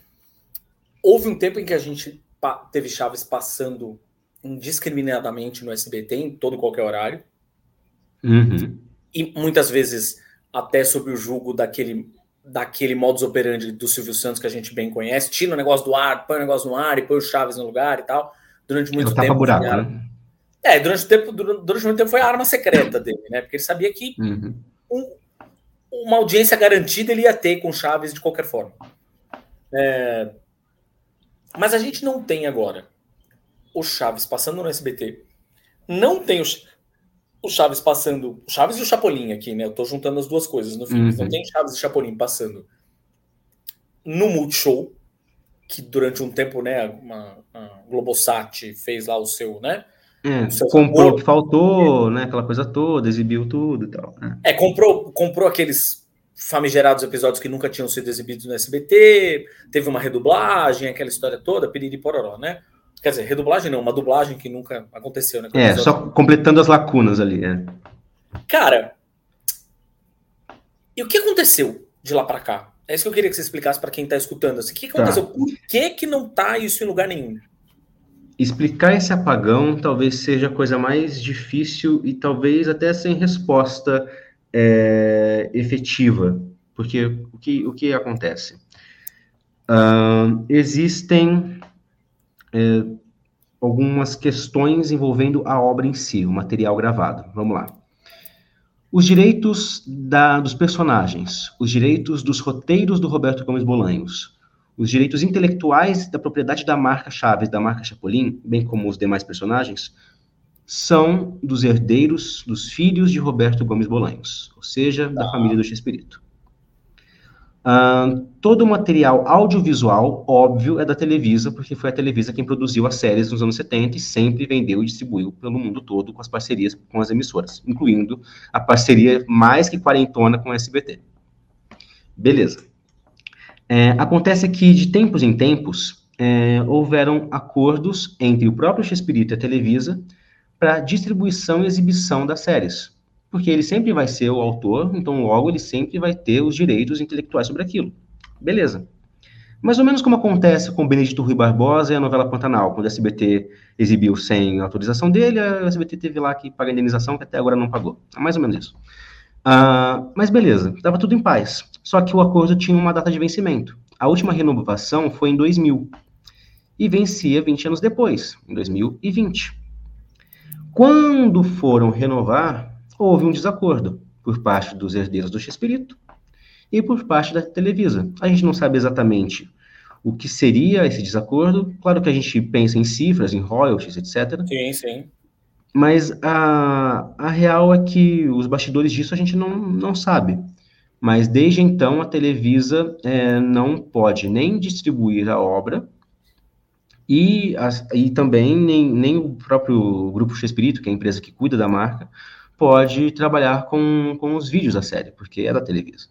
Houve um tempo em que a gente teve Chaves passando indiscriminadamente no SBT, em todo e qualquer horário. Uhum. E muitas vezes até sob o julgo daquele, daquele modus operandi do Silvio Santos que a gente bem conhece. Tira o negócio do ar, põe o negócio no ar e põe o Chaves no lugar e tal. Durante muito tempo. Buraco, né? É, durante, o tempo, durante muito tempo foi a arma secreta dele, né? Porque ele sabia que uhum. um, uma audiência garantida ele ia ter com Chaves de qualquer forma. É... Mas a gente não tem agora o Chaves passando no SBT. Não tem o, o Chaves passando. O Chaves e o Chapolin aqui, né? Eu tô juntando as duas coisas no filme. Uhum. Não tem Chaves e Chapolin passando no Multishow, que durante um tempo, né, uma, a Globosat fez lá o seu, né? É, o seu comprou o que faltou, né? Aquela coisa toda, exibiu tudo e tal. Né? É, comprou, comprou aqueles famigerados episódios que nunca tinham sido exibidos no SBT, teve uma redublagem, aquela história toda, piriri pororó, né? Quer dizer, redublagem não, uma dublagem que nunca aconteceu, né? É, só completando as lacunas ali, é. Cara, e o que aconteceu de lá para cá? É isso que eu queria que você explicasse para quem tá escutando. Assim, o que aconteceu? Tá. Por que que não tá isso em lugar nenhum? Explicar esse apagão talvez seja a coisa mais difícil e talvez até sem resposta é, efetiva. Porque o que, o que acontece? Uh, existem é, algumas questões envolvendo a obra em si, o material gravado. Vamos lá. Os direitos da, dos personagens, os direitos dos roteiros do Roberto Gomes Bolanhos, os direitos intelectuais da propriedade da marca Chaves, da marca Chapolin, bem como os demais personagens, são dos herdeiros dos filhos de Roberto Gomes Bolanhos, ou seja, da ah. família do Chespirito. Uh, todo o material audiovisual, óbvio, é da Televisa, porque foi a Televisa quem produziu as séries nos anos 70 e sempre vendeu e distribuiu pelo mundo todo com as parcerias com as emissoras, incluindo a parceria mais que quarentona com o SBT. Beleza. É, acontece que, de tempos em tempos, é, houveram acordos entre o próprio Chespirito e a Televisa para distribuição e exibição das séries porque ele sempre vai ser o autor, então logo ele sempre vai ter os direitos intelectuais sobre aquilo. Beleza. Mais ou menos como acontece com Benedito Rui Barbosa e a novela Pantanal, quando a SBT exibiu sem autorização dele, a SBT teve lá que pagar indenização, que até agora não pagou. É mais ou menos isso. Uh, mas beleza, estava tudo em paz. Só que o acordo tinha uma data de vencimento. A última renovação foi em 2000 e vencia 20 anos depois, em 2020. Quando foram renovar, houve um desacordo por parte dos herdeiros do Chespirito e por parte da Televisa. A gente não sabe exatamente o que seria esse desacordo. Claro que a gente pensa em cifras, em royalties, etc. Sim, sim. Mas a, a real é que os bastidores disso a gente não, não sabe. Mas desde então a Televisa é, não pode nem distribuir a obra e, e também nem, nem o próprio Grupo X-Espírito, que é a empresa que cuida da marca, pode trabalhar com, com os vídeos da série, porque é da Televisa.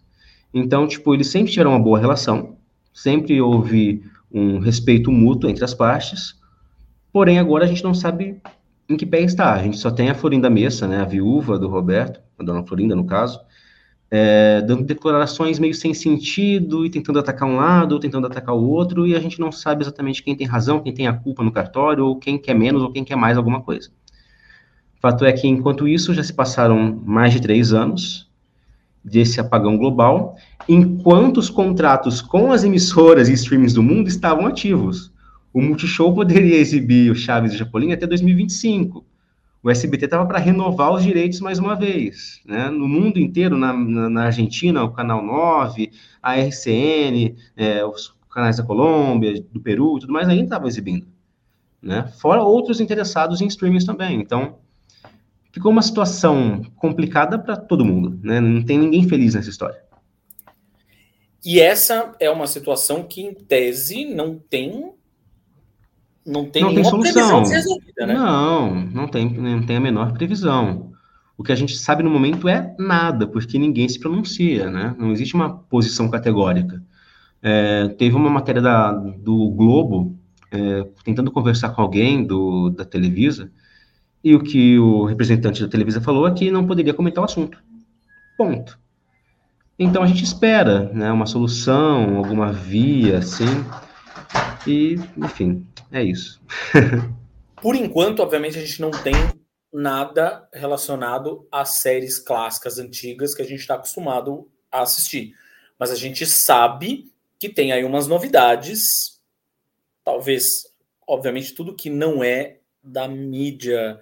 Então, tipo, eles sempre tiveram uma boa relação, sempre houve um respeito mútuo entre as partes, porém agora a gente não sabe em que pé está. A gente só tem a Florinda Messa, né, a viúva do Roberto, a dona Florinda, no caso, é, dando declarações meio sem sentido e tentando atacar um lado ou tentando atacar o outro, e a gente não sabe exatamente quem tem razão, quem tem a culpa no cartório, ou quem quer menos ou quem quer mais alguma coisa. Fato é que, enquanto isso, já se passaram mais de três anos desse apagão global, enquanto os contratos com as emissoras e streamings do mundo estavam ativos. O Multishow poderia exibir o Chaves e Chapolin até 2025 o SBT estava para renovar os direitos mais uma vez. Né? No mundo inteiro, na, na, na, Argentina, o Canal 9, a RCN, é, os canais da Colômbia, do Peru e tudo mais ainda estavam exibindo. Né? Fora outros interessados em streamings também. Então, ficou uma situação complicada para todo mundo. Né? Não tem ninguém feliz nessa história. E essa é uma situação que, em tese, não tem não tem não tem solução. né? Não, não tem, não tem a menor previsão. O que a gente sabe no momento é nada, porque ninguém se pronuncia, né? Não existe uma posição categórica. É, teve uma matéria da, do Globo é, tentando conversar com alguém do, da Televisa, e o que o representante da Televisa falou é que não poderia comentar o assunto. Ponto. Então a gente espera né, uma solução, alguma via, assim, e, enfim, é isso. Por enquanto, obviamente, a gente não tem nada relacionado às séries clássicas antigas que a gente está acostumado a assistir. Mas a gente sabe que tem aí umas novidades, talvez, obviamente, tudo que não é da mídia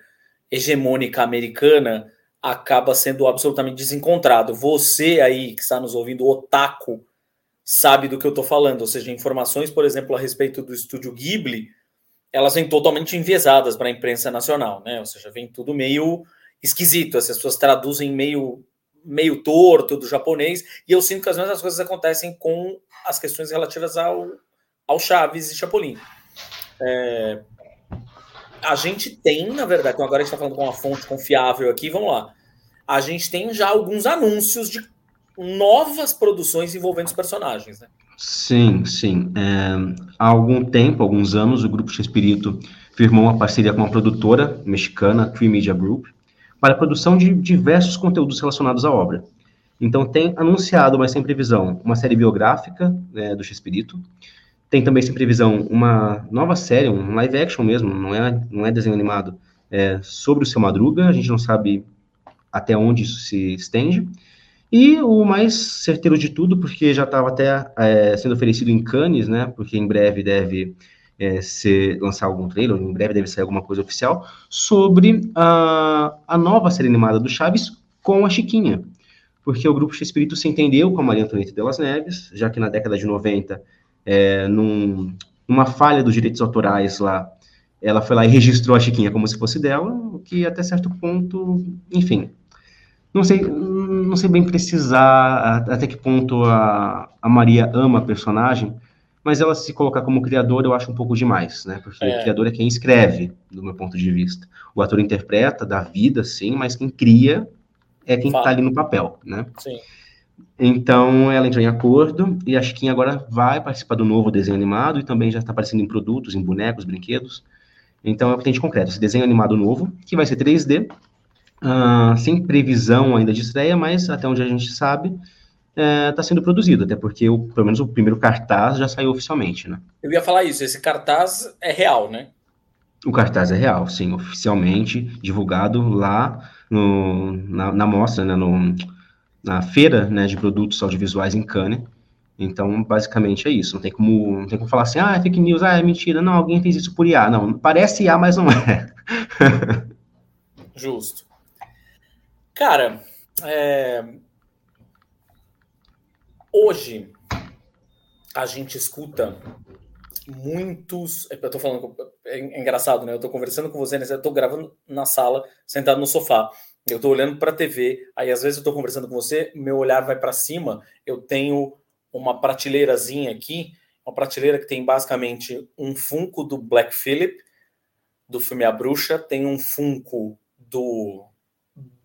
hegemônica americana acaba sendo absolutamente desencontrado. Você aí que está nos ouvindo, otaku, sabe do que eu estou falando. Ou seja, informações, por exemplo, a respeito do estúdio Ghibli, elas vêm totalmente enviesadas para a imprensa nacional, né? Ou seja, vem tudo meio esquisito, as pessoas traduzem meio meio torto do japonês, e eu sinto que as mesmas coisas acontecem com as questões relativas ao, ao Chaves e Chapolin. É, a gente tem, na verdade, então agora a gente está falando com uma fonte confiável aqui, vamos lá. A gente tem já alguns anúncios de novas produções envolvendo os personagens, né? Sim, sim. É, há algum tempo, alguns anos, o Grupo X-Espírito firmou uma parceria com uma produtora mexicana, Tree Media Group, para a produção de diversos conteúdos relacionados à obra. Então, tem anunciado, mas sem previsão, uma série biográfica é, do X-Espírito. Tem também, sem previsão, uma nova série, um live action mesmo, não é, não é desenho animado, é, sobre o Seu Madruga. A gente não sabe até onde isso se estende. E o mais certeiro de tudo, porque já estava até é, sendo oferecido em Cannes, né? Porque em breve deve é, ser, lançar algum trailer, em breve deve sair alguma coisa oficial, sobre a, a nova série animada do Chaves com a Chiquinha. Porque o grupo X-Espírito se entendeu com a Maria Antonieta de las Neves, já que na década de 90, é, num, numa falha dos direitos autorais lá, ela foi lá e registrou a Chiquinha como se fosse dela, o que até certo ponto, enfim, não sei, não sei bem precisar até que ponto a, a Maria ama a personagem, mas ela se colocar como criadora eu acho um pouco demais, né? Porque é. o criador é quem escreve, do meu ponto de vista. O ator interpreta, dá vida, sim, mas quem cria é quem está ali no papel, né? Sim. Então ela entrou em acordo e a Chiquinha agora vai participar do novo desenho animado e também já está aparecendo em produtos, em bonecos, brinquedos. Então é o que tem de concreto, esse desenho animado novo, que vai ser 3D, uh, sem previsão ainda de estreia, mas até onde a gente sabe, está é, sendo produzido, até porque o, pelo menos o primeiro cartaz já saiu oficialmente, né? Eu ia falar isso, esse cartaz é real, né? O cartaz é real, sim, oficialmente divulgado lá no, na, na mostra, né, no, na feira né, de produtos audiovisuais em Cannes. Então, basicamente é isso. Não tem como, não tem como falar assim, ah, é fake news, ah, é mentira. Não, alguém fez isso por IA. Não, parece IA, mas não é. Justo. Cara, é... hoje a gente escuta muitos. Eu tô falando, é engraçado, né? Eu tô conversando com você, né? eu tô gravando na sala, sentado no sofá. Eu tô olhando para a TV, aí às vezes eu tô conversando com você, meu olhar vai para cima, eu tenho uma prateleirazinha aqui, uma prateleira que tem basicamente um Funko do Black Phillip, do filme A Bruxa, tem um Funko do,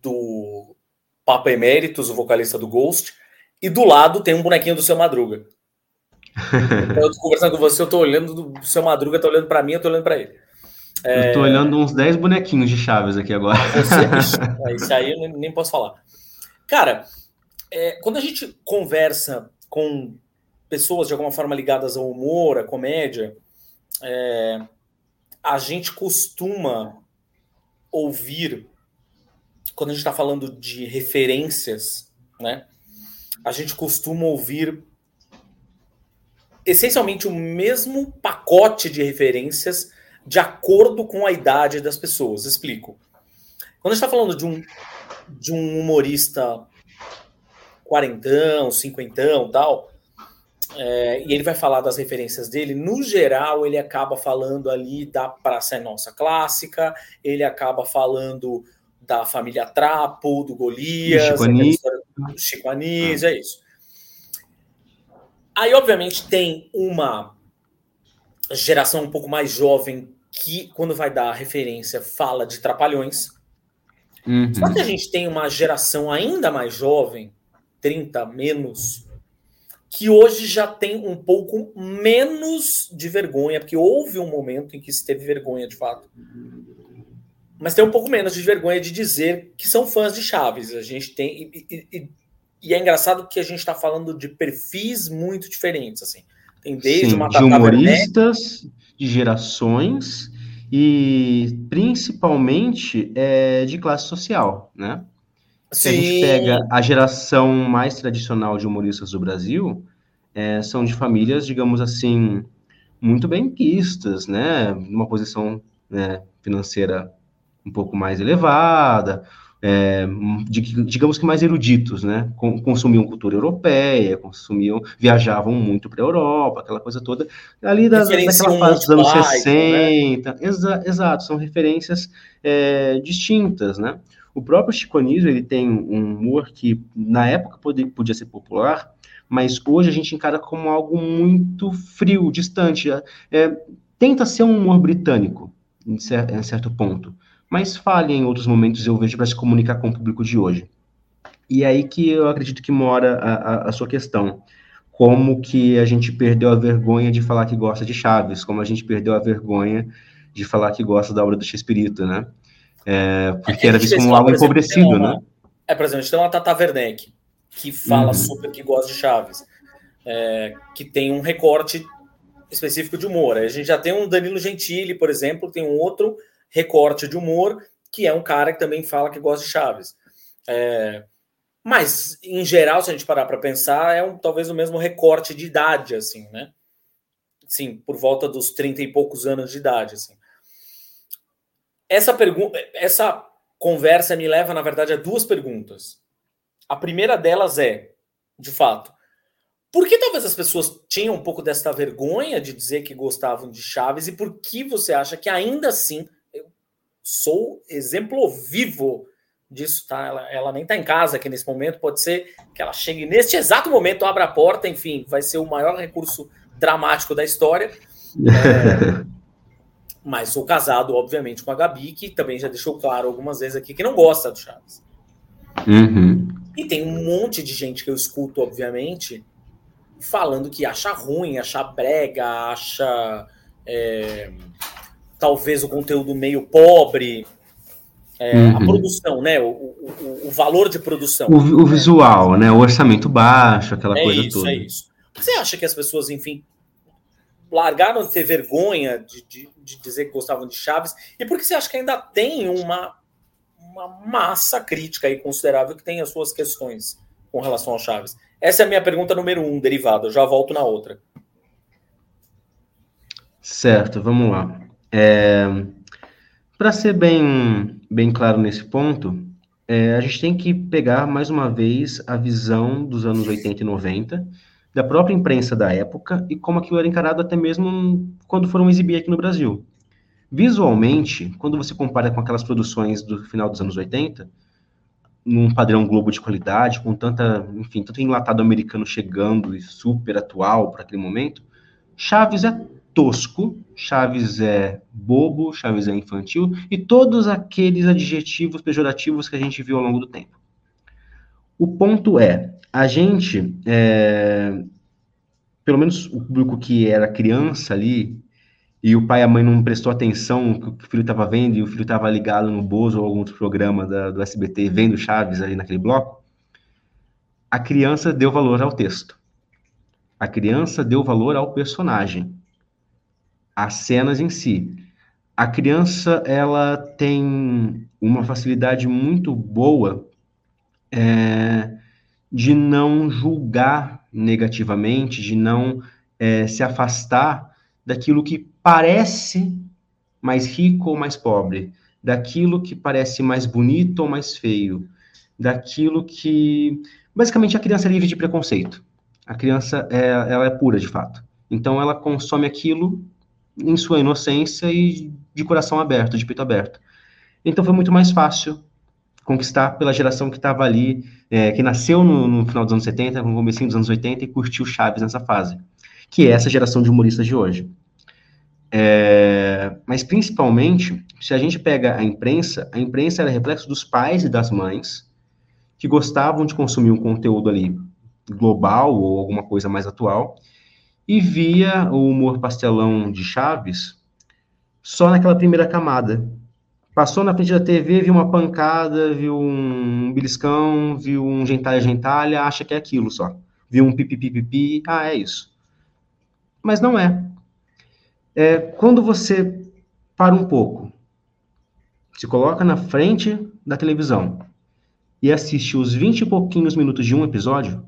do Papa Emeritus, o vocalista do Ghost, e do lado tem um bonequinho do Seu Madruga. Então, eu tô conversando com você, eu tô olhando do Seu Madruga, tá olhando para mim, eu tô olhando para ele. É... Eu tô olhando uns 10 bonequinhos de Chaves aqui agora. Você, isso aí eu nem posso falar. Cara, é, quando a gente conversa com pessoas de alguma forma ligadas ao humor, à comédia, é, a gente costuma ouvir, quando a gente está falando de referências, né? A gente costuma ouvir essencialmente o mesmo pacote de referências de acordo com a idade das pessoas. Explico. Quando a gente está falando de um, de um humorista quarentão, cinquentão tal, é, e ele vai falar das referências dele. No geral, ele acaba falando ali da Praça é Nossa Clássica, ele acaba falando da família Trapo, do Golias, Chico Anísio, Chico Anísio é isso. Aí, obviamente, tem uma geração um pouco mais jovem que, quando vai dar referência, fala de Trapalhões. Uhum. Só que a gente tem uma geração ainda mais jovem, 30 menos, que hoje já tem um pouco menos de vergonha, porque houve um momento em que se teve vergonha de fato. Mas tem um pouco menos de vergonha de dizer que são fãs de Chaves. A gente tem. E, e, e é engraçado que a gente está falando de perfis muito diferentes. assim. Tem desde Sim, uma de humoristas, de gerações e principalmente é, de classe social, né? Se a gente pega a geração mais tradicional de humoristas do Brasil, é, são de famílias, digamos assim, muito bem quistas, né? Uma posição né, financeira um pouco mais elevada, é, digamos que mais eruditos, né? Consumiam cultura europeia, consumiam, viajavam muito para a Europa, aquela coisa toda. Ali da, daquela fase dos anos 60. Né? Exa, exato, são referências é, distintas, né? O próprio Chico Anísio, ele tem um humor que na época podia, podia ser popular, mas hoje a gente encara como algo muito frio, distante. É, tenta ser um humor britânico, em, cer em certo ponto, mas falha em outros momentos, eu vejo, para se comunicar com o público de hoje. E é aí que eu acredito que mora a, a, a sua questão como que a gente perdeu a vergonha de falar que gosta de Chaves, como a gente perdeu a vergonha de falar que gosta da obra do Shakespeare, né? É, porque é, era visto como algo empobrecido, uma, né? É, por exemplo, a gente tem uma Tata Werneck, que fala uhum. super que gosta de Chaves, é, que tem um recorte específico de humor. A gente já tem um Danilo Gentili, por exemplo, tem um outro recorte de humor, que é um cara que também fala que gosta de Chaves. É, mas, em geral, se a gente parar para pensar, é um, talvez o mesmo recorte de idade, assim, né? Sim, por volta dos 30 e poucos anos de idade, assim. Essa pergunta, essa conversa me leva, na verdade, a duas perguntas. A primeira delas é, de fato, por que talvez as pessoas tinham um pouco dessa vergonha de dizer que gostavam de Chaves e por que você acha que ainda assim sou exemplo vivo disso, tá? Ela, ela nem tá em casa aqui nesse momento, pode ser que ela chegue neste exato momento, abra a porta, enfim, vai ser o maior recurso dramático da história. É, mas sou casado, obviamente, com a Gabi, que também já deixou claro algumas vezes aqui que não gosta do Chaves. Uhum. E tem um monte de gente que eu escuto, obviamente, falando que acha ruim, acha brega, acha é, talvez o conteúdo meio pobre. É, uhum. A produção, né? O, o, o, valor de produção. O, o visual, né? O orçamento baixo, aquela é coisa isso, toda. É isso. Você acha que as pessoas, enfim, largaram de ter vergonha de, de, de, dizer que gostavam de Chaves? E por que você acha que ainda tem uma, uma massa crítica aí considerável que tem as suas questões com relação ao Chaves? Essa é a minha pergunta número um, derivada. Eu já volto na outra. Certo, vamos lá. É, Para ser bem, bem claro nesse ponto, é, a gente tem que pegar mais uma vez a visão dos anos 80 e 90, da própria imprensa da época e como aquilo era encarado até mesmo quando foram exibir aqui no Brasil. Visualmente, quando você compara com aquelas produções do final dos anos 80, num padrão Globo de qualidade, com tanta, enfim, tanto enlatado americano chegando e super atual para aquele momento, Chaves é tosco, Chaves é bobo, Chaves é infantil e todos aqueles adjetivos pejorativos que a gente viu ao longo do tempo. O ponto é, a gente, é, pelo menos o público que era criança ali, e o pai e a mãe não prestou atenção que o filho estava vendo e o filho estava ligado no Bozo ou algum outro programa da, do SBT vendo Chaves ali naquele bloco, a criança deu valor ao texto. A criança deu valor ao personagem, às cenas em si. A criança ela tem uma facilidade muito boa é, de não julgar negativamente, de não é, se afastar daquilo que parece mais rico ou mais pobre, daquilo que parece mais bonito ou mais feio, daquilo que. Basicamente, a criança é livre de preconceito. A criança é, ela é pura, de fato. Então, ela consome aquilo em sua inocência e de coração aberto, de peito aberto. Então, foi muito mais fácil conquistar pela geração que estava ali, é, que nasceu no, no, final dos anos 70, no começo dos anos 80 e curtiu Chaves nessa fase, que é essa geração de humoristas de hoje. É, mas principalmente, se a gente pega a imprensa, a imprensa era reflexo dos pais e das mães que gostavam de consumir um conteúdo ali global ou alguma coisa mais atual e via o humor pastelão de Chaves só naquela primeira camada. Passou na frente da TV, viu uma pancada, viu um beliscão, viu um gentalha-gentalha, acha que é aquilo só. Viu um pipipipipi, ah, é isso. Mas não é é quando você para um pouco, se coloca na frente da televisão e assiste os 20 e pouquinhos minutos de um episódio,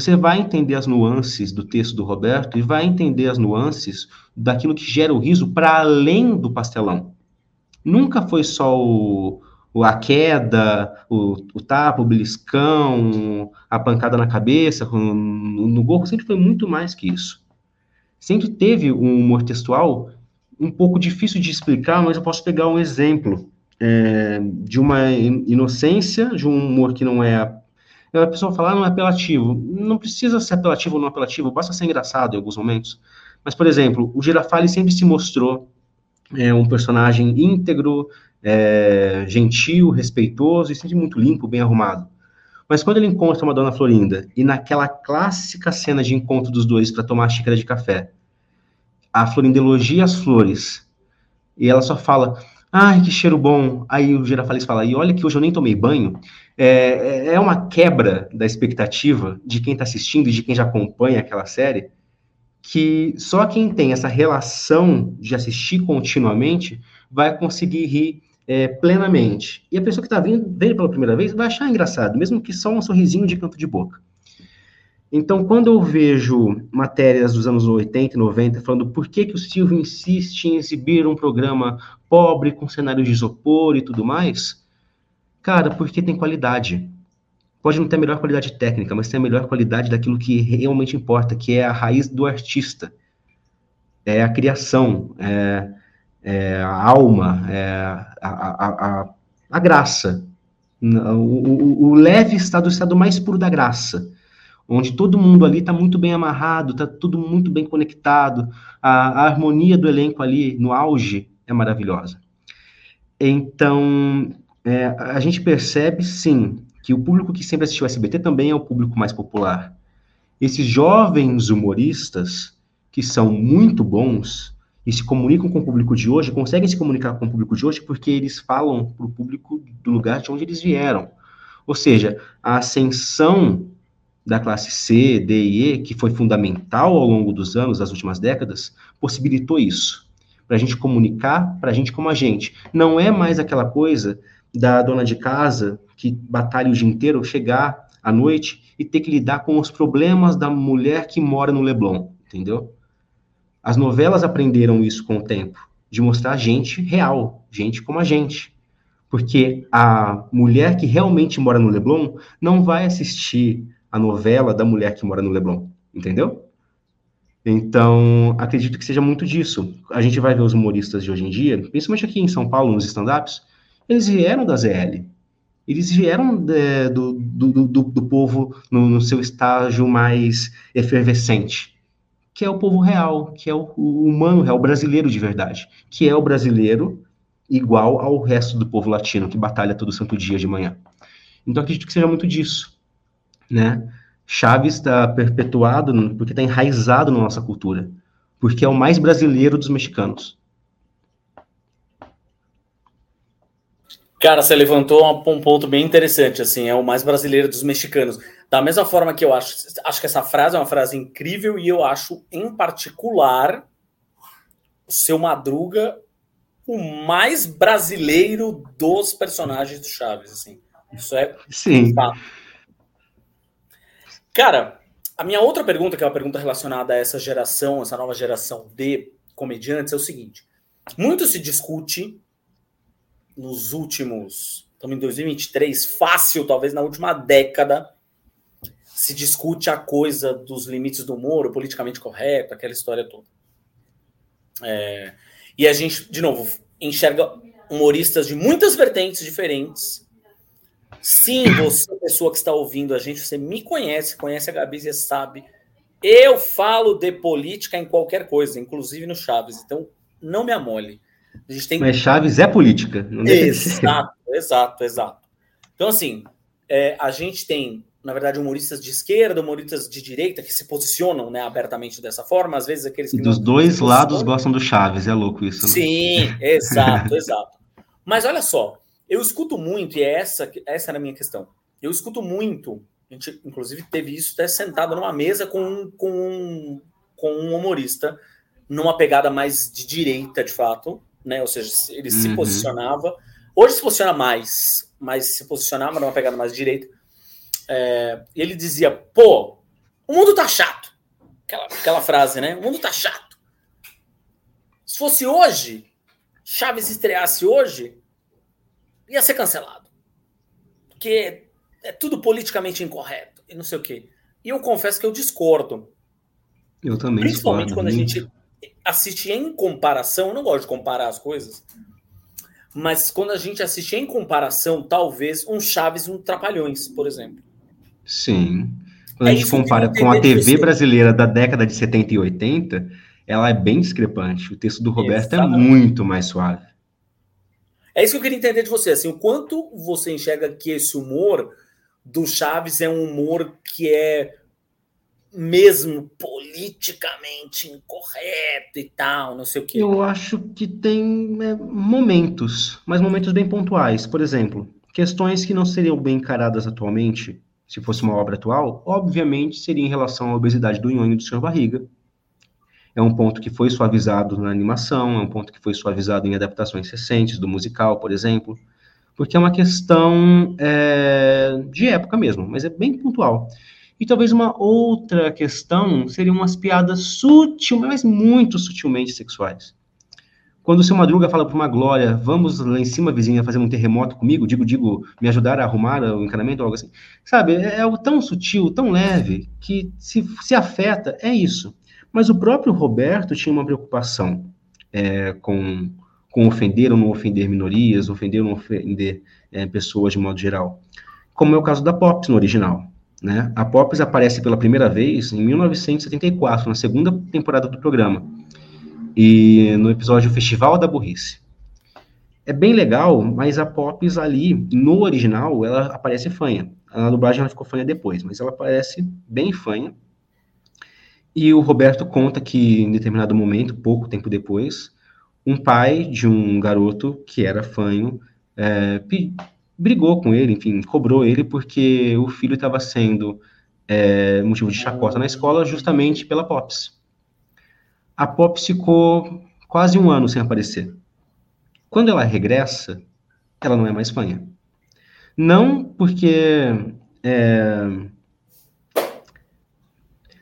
você vai entender as nuances do texto do Roberto e vai entender as nuances daquilo que gera o riso para além do pastelão. Nunca foi só o, a queda, o, o tapa, o beliscão, a pancada na cabeça, no, no gol, sempre foi muito mais que isso sempre teve um humor textual um pouco difícil de explicar, mas eu posso pegar um exemplo é, de uma inocência, de um humor que não é. A pessoa fala, ah, não é apelativo. Não precisa ser apelativo ou não apelativo, basta ser engraçado em alguns momentos. Mas, por exemplo, o Girafales sempre se mostrou é, um personagem íntegro, é, gentil, respeitoso e sempre muito limpo, bem arrumado. Mas quando ele encontra uma dona Florinda, e naquela clássica cena de encontro dos dois para tomar a xícara de café, a Florinda elogia as flores, e ela só fala, ai, que cheiro bom. Aí o Girafales fala, e olha que hoje eu nem tomei banho. É, é, é uma quebra da expectativa de quem está assistindo e de quem já acompanha aquela série, que só quem tem essa relação de assistir continuamente vai conseguir rir é, plenamente. E a pessoa que está vendo, vendo pela primeira vez vai achar engraçado, mesmo que só um sorrisinho de canto de boca. Então, quando eu vejo matérias dos anos 80 e 90 falando por que, que o Silvio insiste em exibir um programa pobre, com cenários de isopor e tudo mais, cara, porque tem qualidade. Pode não ter a melhor qualidade técnica, mas tem a melhor qualidade daquilo que realmente importa, que é a raiz do artista. É a criação, é, é, a alma, é, a, a, a, a, graça. O, o, o, leve estado, o estado mais puro da graça, onde todo mundo ali está muito bem amarrado, está tudo muito bem conectado, a, a harmonia do elenco ali no auge é maravilhosa. Então, é, a gente percebe, sim, que o público que sempre assistiu SBT também é o público mais popular. Esses jovens humoristas, que são muito bons, e se comunicam com o público de hoje, conseguem se comunicar com o público de hoje porque eles falam para o público do lugar de onde eles vieram. Ou seja, a ascensão da classe C, D e E, que foi fundamental ao longo dos anos, das últimas décadas, possibilitou isso. Para a gente comunicar, para a gente como a gente. Não é mais aquela coisa da dona de casa que batalha o dia inteiro, chegar à noite e ter que lidar com os problemas da mulher que mora no Leblon, entendeu? As novelas aprenderam isso com o tempo, de mostrar gente real, gente como a gente. Porque a mulher que realmente mora no Leblon não vai assistir a novela da mulher que mora no Leblon, entendeu? Então, acredito que seja muito disso. A gente vai ver os humoristas de hoje em dia, principalmente aqui em São Paulo, nos stand-ups, eles vieram da ZL. Eles vieram é, do, do, do, do, povo no, no, seu estágio mais efervescente, que é o povo real, que é o, o humano real, o brasileiro de verdade, que é o brasileiro igual ao resto do povo latino, que batalha todo santo dia de manhã. Então, acredito que seja muito disso, né? Chaves está perpetuado porque está enraizado na nossa cultura, porque é o mais brasileiro dos mexicanos. Cara, você levantou um ponto bem interessante, assim, é o mais brasileiro dos mexicanos. Da mesma forma que eu acho, acho que essa frase é uma frase incrível e eu acho, em particular, o seu Madruga o mais brasileiro dos personagens do Chaves, assim. Isso é Sim. fato. Cara, a minha outra pergunta, que é uma pergunta relacionada a essa geração, essa nova geração de comediantes, é o seguinte: muito se discute nos últimos, estamos em 2023, fácil, talvez na última década, se discute a coisa dos limites do humor, o politicamente correto, aquela história toda. É, e a gente, de novo, enxerga humoristas de muitas vertentes diferentes Sim, você, pessoa que está ouvindo a gente, você me conhece, conhece a Gabi, você sabe. Eu falo de política em qualquer coisa, inclusive no Chaves. Então, não me amole. A gente tem... Mas Chaves é política. Não exato, exato, exato. Então, assim, é, a gente tem, na verdade, humoristas de esquerda, humoristas de direita que se posicionam né, abertamente dessa forma. Às vezes, aqueles que. Dos dois lados gostam do Chaves, é louco isso. Né? Sim, exato, exato. Mas olha só, eu escuto muito, e é essa, essa era a minha questão. Eu escuto muito, a gente inclusive teve isso até sentado numa mesa com, com, com um humorista, numa pegada mais de direita, de fato, né? Ou seja, ele uhum. se posicionava. Hoje se posiciona mais, mas se posicionava numa pegada mais direita. É, ele dizia: pô, o mundo tá chato. Aquela, aquela frase, né? O mundo tá chato. Se fosse hoje, Chaves estreasse hoje, ia ser cancelado. Porque é tudo politicamente incorreto e não sei o quê. E eu confesso que eu discordo. Eu também Principalmente discordo, quando a gente assiste em comparação, eu não gosto de comparar as coisas, mas quando a gente assiste em comparação, talvez um Chaves e um Trapalhões, por exemplo. Sim. Quando é a gente compara com a TV brasileira da década de 70 e 80, ela é bem discrepante. O texto do Roberto é Exatamente. é muito mais suave. É isso que eu queria entender de você, assim, o quanto você enxerga que esse humor do Chaves é um humor que é mesmo politicamente incorreto e tal, não sei o quê. Eu acho que tem é, momentos, mas momentos bem pontuais. Por exemplo, questões que não seriam bem encaradas atualmente, se fosse uma obra atual, obviamente seria em relação à obesidade do Nhonho e do Sr. Barriga, é um ponto que foi suavizado na animação, é um ponto que foi suavizado em adaptações recentes do musical, por exemplo, porque é uma questão é, de época mesmo, mas é bem pontual. E talvez uma outra questão seriam umas piadas sutil, mas muito sutilmente sexuais. Quando o seu Madruga fala para uma Glória, vamos lá em cima, vizinha, fazer um terremoto comigo, digo, digo, me ajudar a arrumar o encanamento, algo assim. Sabe, é algo tão sutil, tão leve, que se, se afeta, é isso. Mas o próprio Roberto tinha uma preocupação é, com, com ofender ou não ofender minorias, ofender ou não ofender é, pessoas de modo geral. Como é o caso da Pops no original. Né? A Pops aparece pela primeira vez em 1974, na segunda temporada do programa, e no episódio Festival da Burrice. É bem legal, mas a Pops ali, no original, ela aparece fanha. Na dublagem ela ficou fanha depois, mas ela aparece bem fanha, e o Roberto conta que, em determinado momento, pouco tempo depois, um pai de um garoto que era fanho é, brigou com ele, enfim, cobrou ele porque o filho estava sendo é, motivo de chacota na escola justamente pela Pops. A Pops ficou quase um ano sem aparecer. Quando ela regressa, ela não é mais fanha. Não porque é,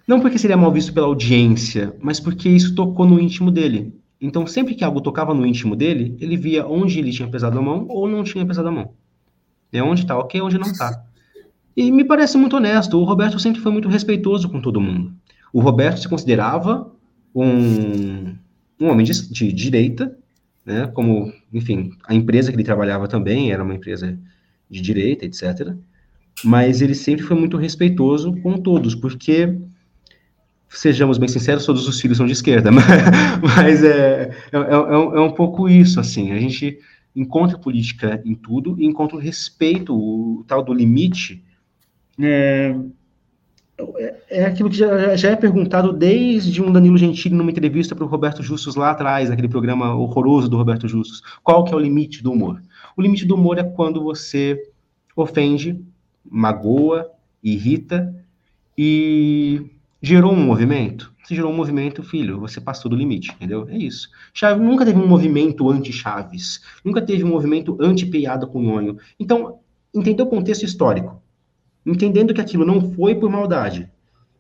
Não porque seria mal visto pela audiência, mas porque isso tocou no íntimo dele. Então, sempre que algo tocava no íntimo dele, ele via onde ele tinha pesado a mão ou não tinha pesado a mão. É onde está ok, onde não está. E me parece muito honesto. O Roberto sempre foi muito respeitoso com todo mundo. O Roberto se considerava um, um homem de, de direita, né? Como, enfim, a empresa que ele trabalhava também era uma empresa de direita, etc. Mas ele sempre foi muito respeitoso com todos, porque sejamos bem sinceros, todos os filhos são de esquerda, mas, mas é, é, é, é, um pouco isso, assim, a gente encontra política em tudo e encontra o respeito, o tal do limite, é, é aquilo que já, já é perguntado desde um Danilo Gentili numa entrevista para o Roberto Justus lá atrás, naquele programa horroroso do Roberto Justus, qual que é o limite do humor? O limite do humor é quando você ofende, magoa, irrita e Gerou um movimento? Se gerou um movimento, filho, você passou do limite, entendeu? É isso. Chaves nunca teve um movimento anti-Chaves, nunca teve um movimento anti-piada com Nhonho. Então, entender o contexto histórico, entendendo que aquilo não foi por maldade,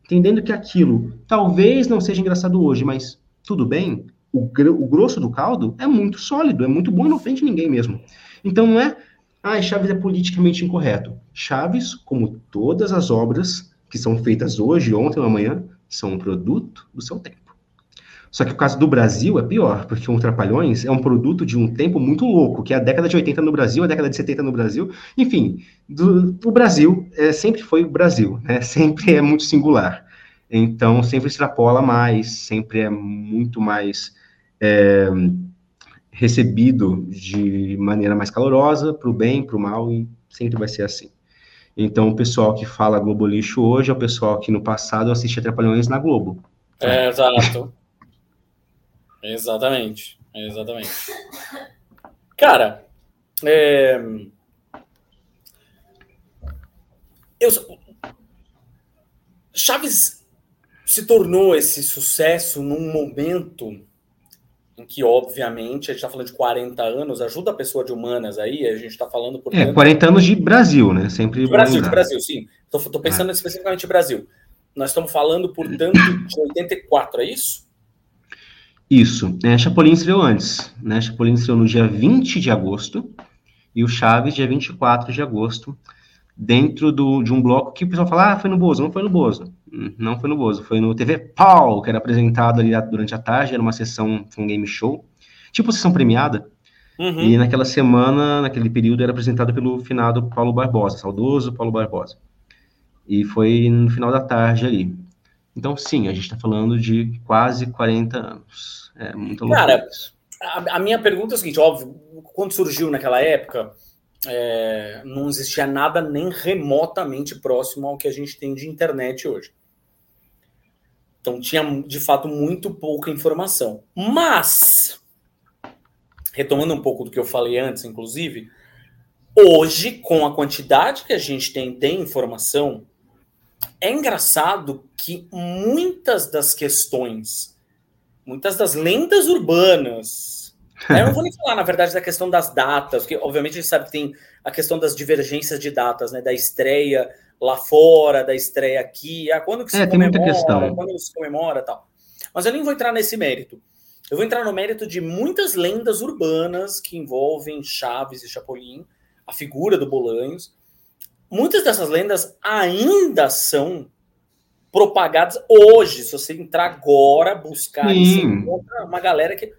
entendendo que aquilo talvez não seja engraçado hoje, mas tudo bem, o, o grosso do caldo é muito sólido, é muito bom e não ofende ninguém mesmo. Então, não é, ah, Chaves é politicamente incorreto. Chaves, como todas as obras que são feitas hoje, ontem ou amanhã, são um produto do seu tempo. Só que o caso do Brasil é pior, porque o Trapalhões é um produto de um tempo muito louco, que é a década de 80 no Brasil, a década de 70 no Brasil, enfim, do, o Brasil é, sempre foi o Brasil, né? sempre é muito singular. Então, sempre extrapola mais, sempre é muito mais é, recebido de maneira mais calorosa, para o bem, para o mal, e sempre vai ser assim. Então, o pessoal que fala Globo Lixo hoje é o pessoal que no passado assistia Trapalhões na Globo. É, exato. exatamente. Exatamente. Cara, é... Eu... Chaves se tornou esse sucesso num momento em que, obviamente, a gente está falando de 40 anos, ajuda a pessoa de humanas aí, a gente está falando, por É, 40 anos de Brasil, né? Sempre. De Brasil, de Brasil, sim. Estou pensando ah. especificamente em Brasil. Nós estamos falando, portanto, de 84, é isso? Isso. É, Chapolin estreou antes. Né? Chapolin estreou no dia 20 de agosto e o Chaves, dia 24 de agosto, dentro do, de um bloco que o pessoal fala, ah, foi no Bozo. Não foi no Bozo. Não foi no Bozo, foi no TV Pau, que era apresentado ali durante a tarde, era uma sessão, um game show, tipo sessão premiada. Uhum. E naquela semana, naquele período, era apresentado pelo finado Paulo Barbosa, saudoso Paulo Barbosa. E foi no final da tarde ali. Então, sim, a gente está falando de quase 40 anos. É muito louco. Cara, a, a, minha pergunta é a seguinte: óbvio, quando surgiu naquela época, é, não existia nada nem remotamente próximo ao que a gente tem de internet hoje. Então tinha de fato muito pouca informação. Mas, retomando um pouco do que eu falei antes, inclusive, hoje, com a quantidade que a gente tem de informação, é engraçado que muitas das questões, muitas das lendas urbanas, eu não vou nem falar, na verdade, da questão das datas, porque obviamente a gente sabe que tem a questão das divergências de datas, né? Da estreia lá fora, da estreia aqui, ah, quando que se é, comemora, quando se comemora tal. Mas eu nem vou entrar nesse mérito. Eu vou entrar no mérito de muitas lendas urbanas que envolvem Chaves e Chapolin, a figura do Bolanhos. Muitas dessas lendas ainda são propagadas hoje. Se você entrar agora, buscar, você encontra uma galera que.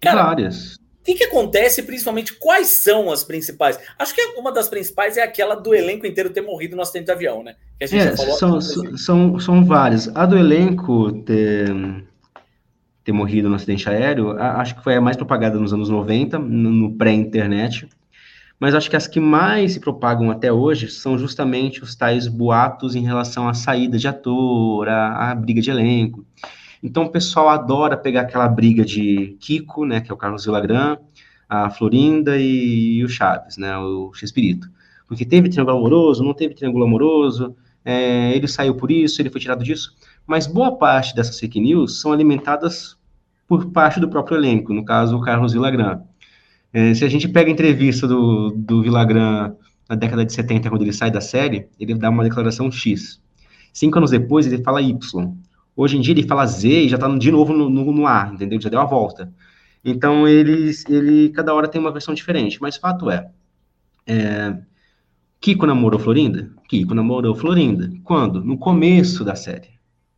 Cara, Várias. O que, que acontece, principalmente, quais são as principais? Acho que uma das principais é aquela do elenco inteiro ter morrido no acidente de avião, né? Que a gente é, falou são, são, são, são várias. A do elenco ter, ter morrido no acidente aéreo, acho que foi a mais propagada nos anos 90, no, no pré-internet. Mas acho que as que mais se propagam até hoje são justamente os tais boatos em relação à saída de ator, à, à briga de elenco. Então o pessoal adora pegar aquela briga de Kiko, né, que é o Carlos Villagrán, a Florinda e, e o Chaves, né, o Chespirito. Porque teve triângulo amoroso, não teve triângulo amoroso, é, ele saiu por isso, ele foi tirado disso. Mas boa parte dessas fake news são alimentadas por parte do próprio elenco, no caso o Carlos Villagrán. É, se a gente pega a entrevista do, do Villagrán na década de 70, quando ele sai da série, ele dá uma declaração X. Cinco anos depois, ele fala Y. Hoje em dia, ele fala Z e já está de novo no, no, no A, entendeu? Já deu a volta. Então, ele, ele, cada hora tem uma versão diferente. Mas fato é, é Kiko namorou Florinda? Kiko namorou Florinda. Quando? No começo da série.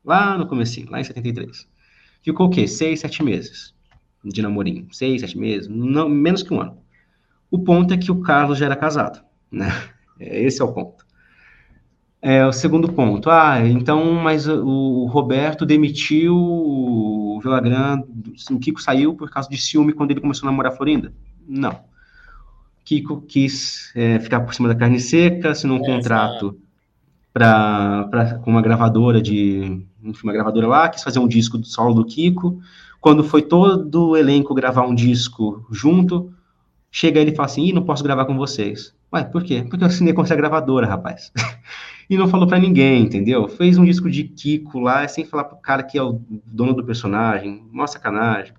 Lá no comecinho, lá em 73. Ficou o quê? Seis, sete meses de namorinho. Seis, sete meses, não, menos que um ano. O ponto é que o Carlos já era casado, né? Esse é o ponto. É, o segundo ponto. Ah, então, mas o, Roberto demitiu o Vilagran, o Kiko saiu por causa de ciúme quando ele começou a namorar a Florinda? Não. Kiko quis é, ficar por cima da carne seca, assinou um é, contrato para com uma gravadora de uma gravadora lá, quis fazer um disco do solo do Kiko. Quando foi todo o elenco gravar um disco junto, chega ele e fala assim: Ih, não posso gravar com vocês. Ué, por quê? Porque eu assinei com essa gravadora, rapaz. e não falou para ninguém, entendeu? Fez um disco de Kiko lá, sem falar pro cara que é o dono do personagem, uma sacanagem.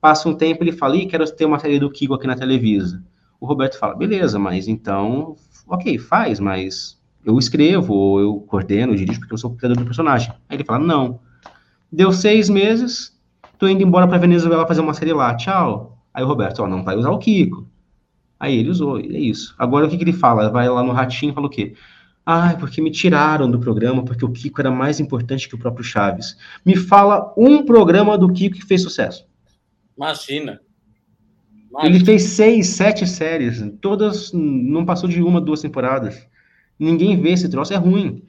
Passa um tempo, ele fala: Ih, quero ter uma série do Kiko aqui na Televisa. O Roberto fala: beleza, mas então, ok, faz, mas eu escrevo, eu coordeno, eu dirijo, porque eu sou o criador do personagem. Aí ele fala: não. Deu seis meses, tô indo embora para Venezuela fazer uma série lá, tchau. Aí o Roberto, ó, não vai usar o Kiko. Aí ele usou, é isso. Agora o que, que ele fala? Vai lá no Ratinho e fala o quê? Ah, porque me tiraram do programa, porque o Kiko era mais importante que o próprio Chaves. Me fala um programa do Kiko que fez sucesso. Imagina. Ele fez seis, sete séries, todas não passou de uma, duas temporadas. Ninguém vê esse troço, é ruim.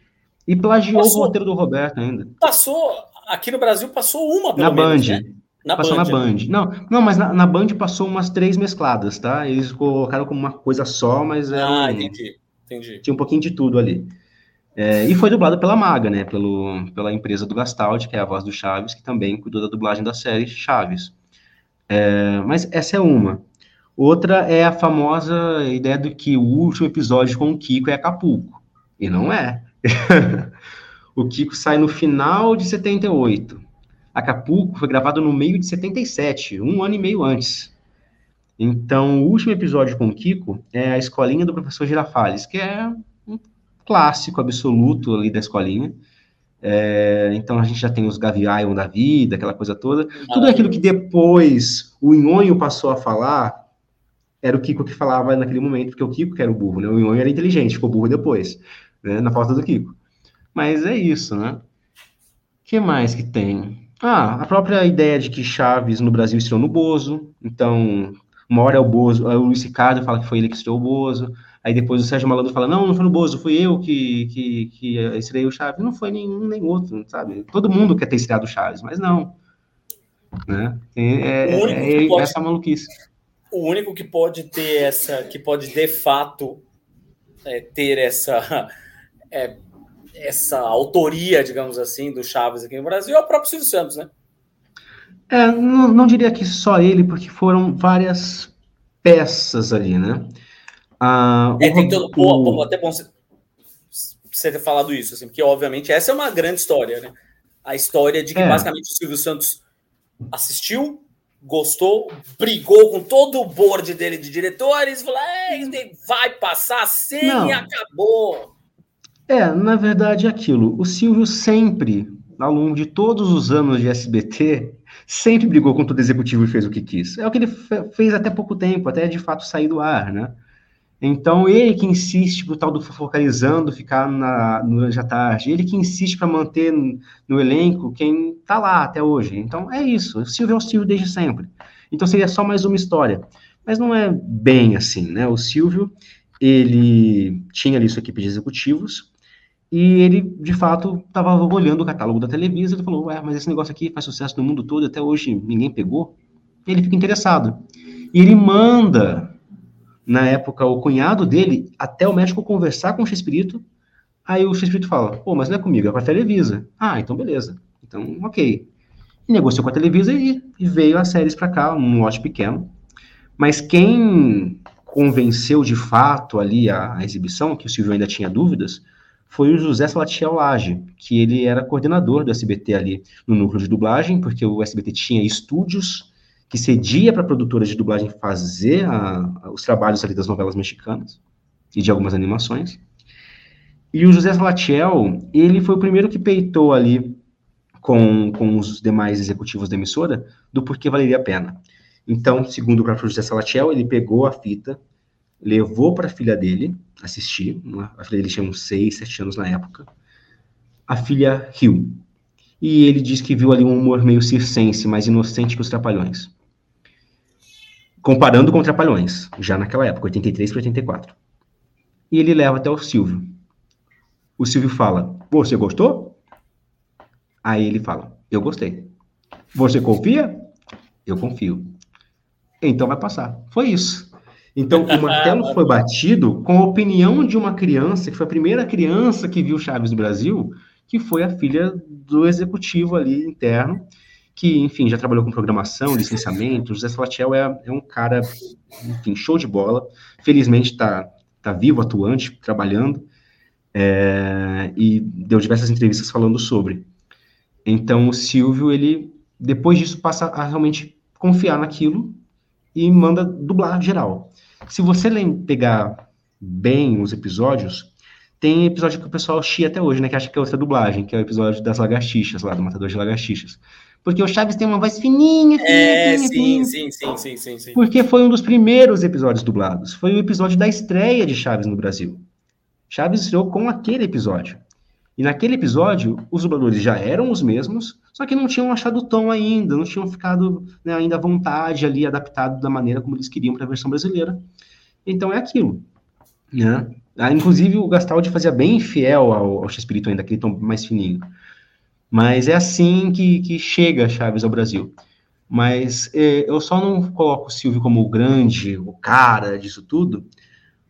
E plagiou passou, o roteiro do Roberto ainda. Passou, aqui no Brasil passou uma, pelo Na menos, Band. Né? Na passou Band, na Band. Não, não mas na, na, Band passou umas três mescladas, tá? Eles colocaram como uma coisa só, mas é. Ah, um, entendi, entendi. Tinha um pouquinho de tudo ali. É, e foi dublado pela Maga, né? Pelo, pela empresa do Gastaldi, que é a voz do Chaves, que também cuidou da dublagem da série Chaves. É, mas essa é uma. Outra é a famosa ideia de que o último episódio com o Kiko é Acapulco. E não é. o Kiko sai no final de 78. Acapulco foi gravado no meio de 77, um ano e meio antes. Então, o último episódio com o Kiko é a escolinha do professor Girafales, que é um clássico absoluto ali da escolinha. É, então a gente já tem os Gavião da vida, aquela coisa toda. Tudo aquilo que depois o Nhonho passou a falar, era o Kiko que falava naquele momento, porque o Kiko que era o burro, né? O Nhonho era inteligente, ficou burro depois, né? Na falta do Kiko. Mas é isso, né? O que mais que tem? Ah, a própria ideia de que Chaves no Brasil estreou no Bozo, então uma hora é o Bozo, é o Luiz Ricardo fala que foi ele que estreou o Bozo, Aí depois o Sérgio Malandro fala, não, não foi no Bozo, fui eu que, que, que estreiei o Chaves. Não foi nenhum nem outro, sabe? Todo mundo quer ter estreado o Chaves, mas não. Né? É, é, é pode, essa maluquice. O único que pode ter essa, que pode de fato é, ter essa, é, essa autoria, digamos assim, do Chaves aqui no Brasil é o próprio Silvio Santos, né? É, não, não diria que só ele, porque foram várias peças ali, né? Ah, é, tem todo, pô, pô, até bom você, ter falado isso, assim, porque obviamente essa é uma grande história, né? A história de que é. basicamente o Silvio Santos assistiu, gostou, brigou com todo o board dele de diretores, falou: vai passar Não. e acabou. É, na verdade é aquilo. O Silvio sempre, ao longo de todos os anos de SBT, sempre brigou com todo executivo e fez o que quis. É o que ele fez até pouco tempo, até de fato sair do ar, né? Então, ele que insiste pro tal do focalizando ficar na, no Hoje à Tarde, ele que insiste para manter no, no, elenco quem tá lá até hoje. Então, é isso. O Silvio é o Silvio desde sempre. Então, seria só mais uma história. Mas não é bem assim, né? O Silvio, ele tinha ali sua equipe de executivos e ele, de fato, estava olhando o catálogo da Televisa e falou, ué, mas esse negócio aqui faz sucesso no mundo todo, até hoje ninguém pegou. Ele fica interessado. E ele manda na época, o cunhado dele, até o médico conversar com o X-Espírito, aí o X-Espírito fala, pô, mas não é comigo, é com a Televisa. Ah, então beleza. Então, ok. E negociou com a Televisa e, e veio as séries para cá, um lote pequeno. Mas quem convenceu de fato ali a, a, exibição, que o Silvio ainda tinha dúvidas, foi o José Salatiel Lage, que ele era coordenador do SBT ali no núcleo de dublagem, porque o SBT tinha estúdios que cedia para produtoras de dublagem fazer a, a, os trabalhos ali das novelas mexicanas e de algumas animações. E o José Salatiel, ele foi o primeiro que peitou ali com, com os demais executivos da emissora do porquê valeria a pena. Então, segundo o próprio José Salatiel, ele pegou a fita, levou para a filha dele assistir, a filha dele tinha uns 6, 7 anos na época, a filha riu. E ele diz que viu ali um humor meio circense, mais inocente que os Trapalhões. Comparando com Trapalhões, já naquela época, 83 para 84. E ele leva até o Silvio. O Silvio fala: Você gostou? Aí ele fala: Eu gostei. Você confia? Eu confio. Então vai passar. Foi isso. Então o martelo foi batido com a opinião de uma criança, que foi a primeira criança que viu Chaves no Brasil, que foi a filha do executivo ali interno, que, enfim, já trabalhou com programação, licenciamento. O José Salatiel é, é um cara, enfim, show de bola. Felizmente está tá vivo, atuante, trabalhando, é, e deu diversas entrevistas falando sobre. Então, o Silvio, ele, depois disso, passa a realmente confiar naquilo e manda dublar geral. Se você pegar bem os episódios, tem episódio que o pessoal chia até hoje, né? Que acha que é outra dublagem, que é o episódio das lagartixas, lá do Matador de Lagartixas. Porque o Chaves tem uma voz fininha, fininha, é, fininha, sim, fininha. sim, sim, sim, sim, sim. Porque foi um dos primeiros episódios dublados. Foi o episódio da estreia de Chaves no Brasil. Chaves estreou com aquele episódio. E naquele episódio, os dubladores já eram os mesmos, só que não tinham achado o tom ainda, não tinham ficado né, ainda à vontade ali, adaptado da maneira como eles queriam para a versão brasileira. Então é aquilo. Né? Ah, inclusive, o Gastaldi fazia bem fiel ao, ao X-Espírito ainda, aquele tom mais fininho. Mas é assim que, que chega Chaves ao Brasil. Mas é, eu só não coloco o Silvio como o grande, o cara disso tudo,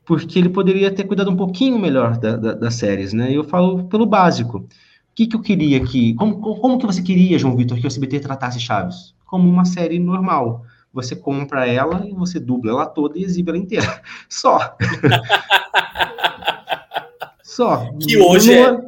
porque ele poderia ter cuidado um pouquinho melhor da, da, das séries, né? Eu falo pelo básico. O que, que eu queria que... Como, como que você queria, João Vitor, que o SBT tratasse Chaves? Como uma série normal. Você compra ela e você dubla ela toda e exibe ela inteira. Só. Só. Que hoje é,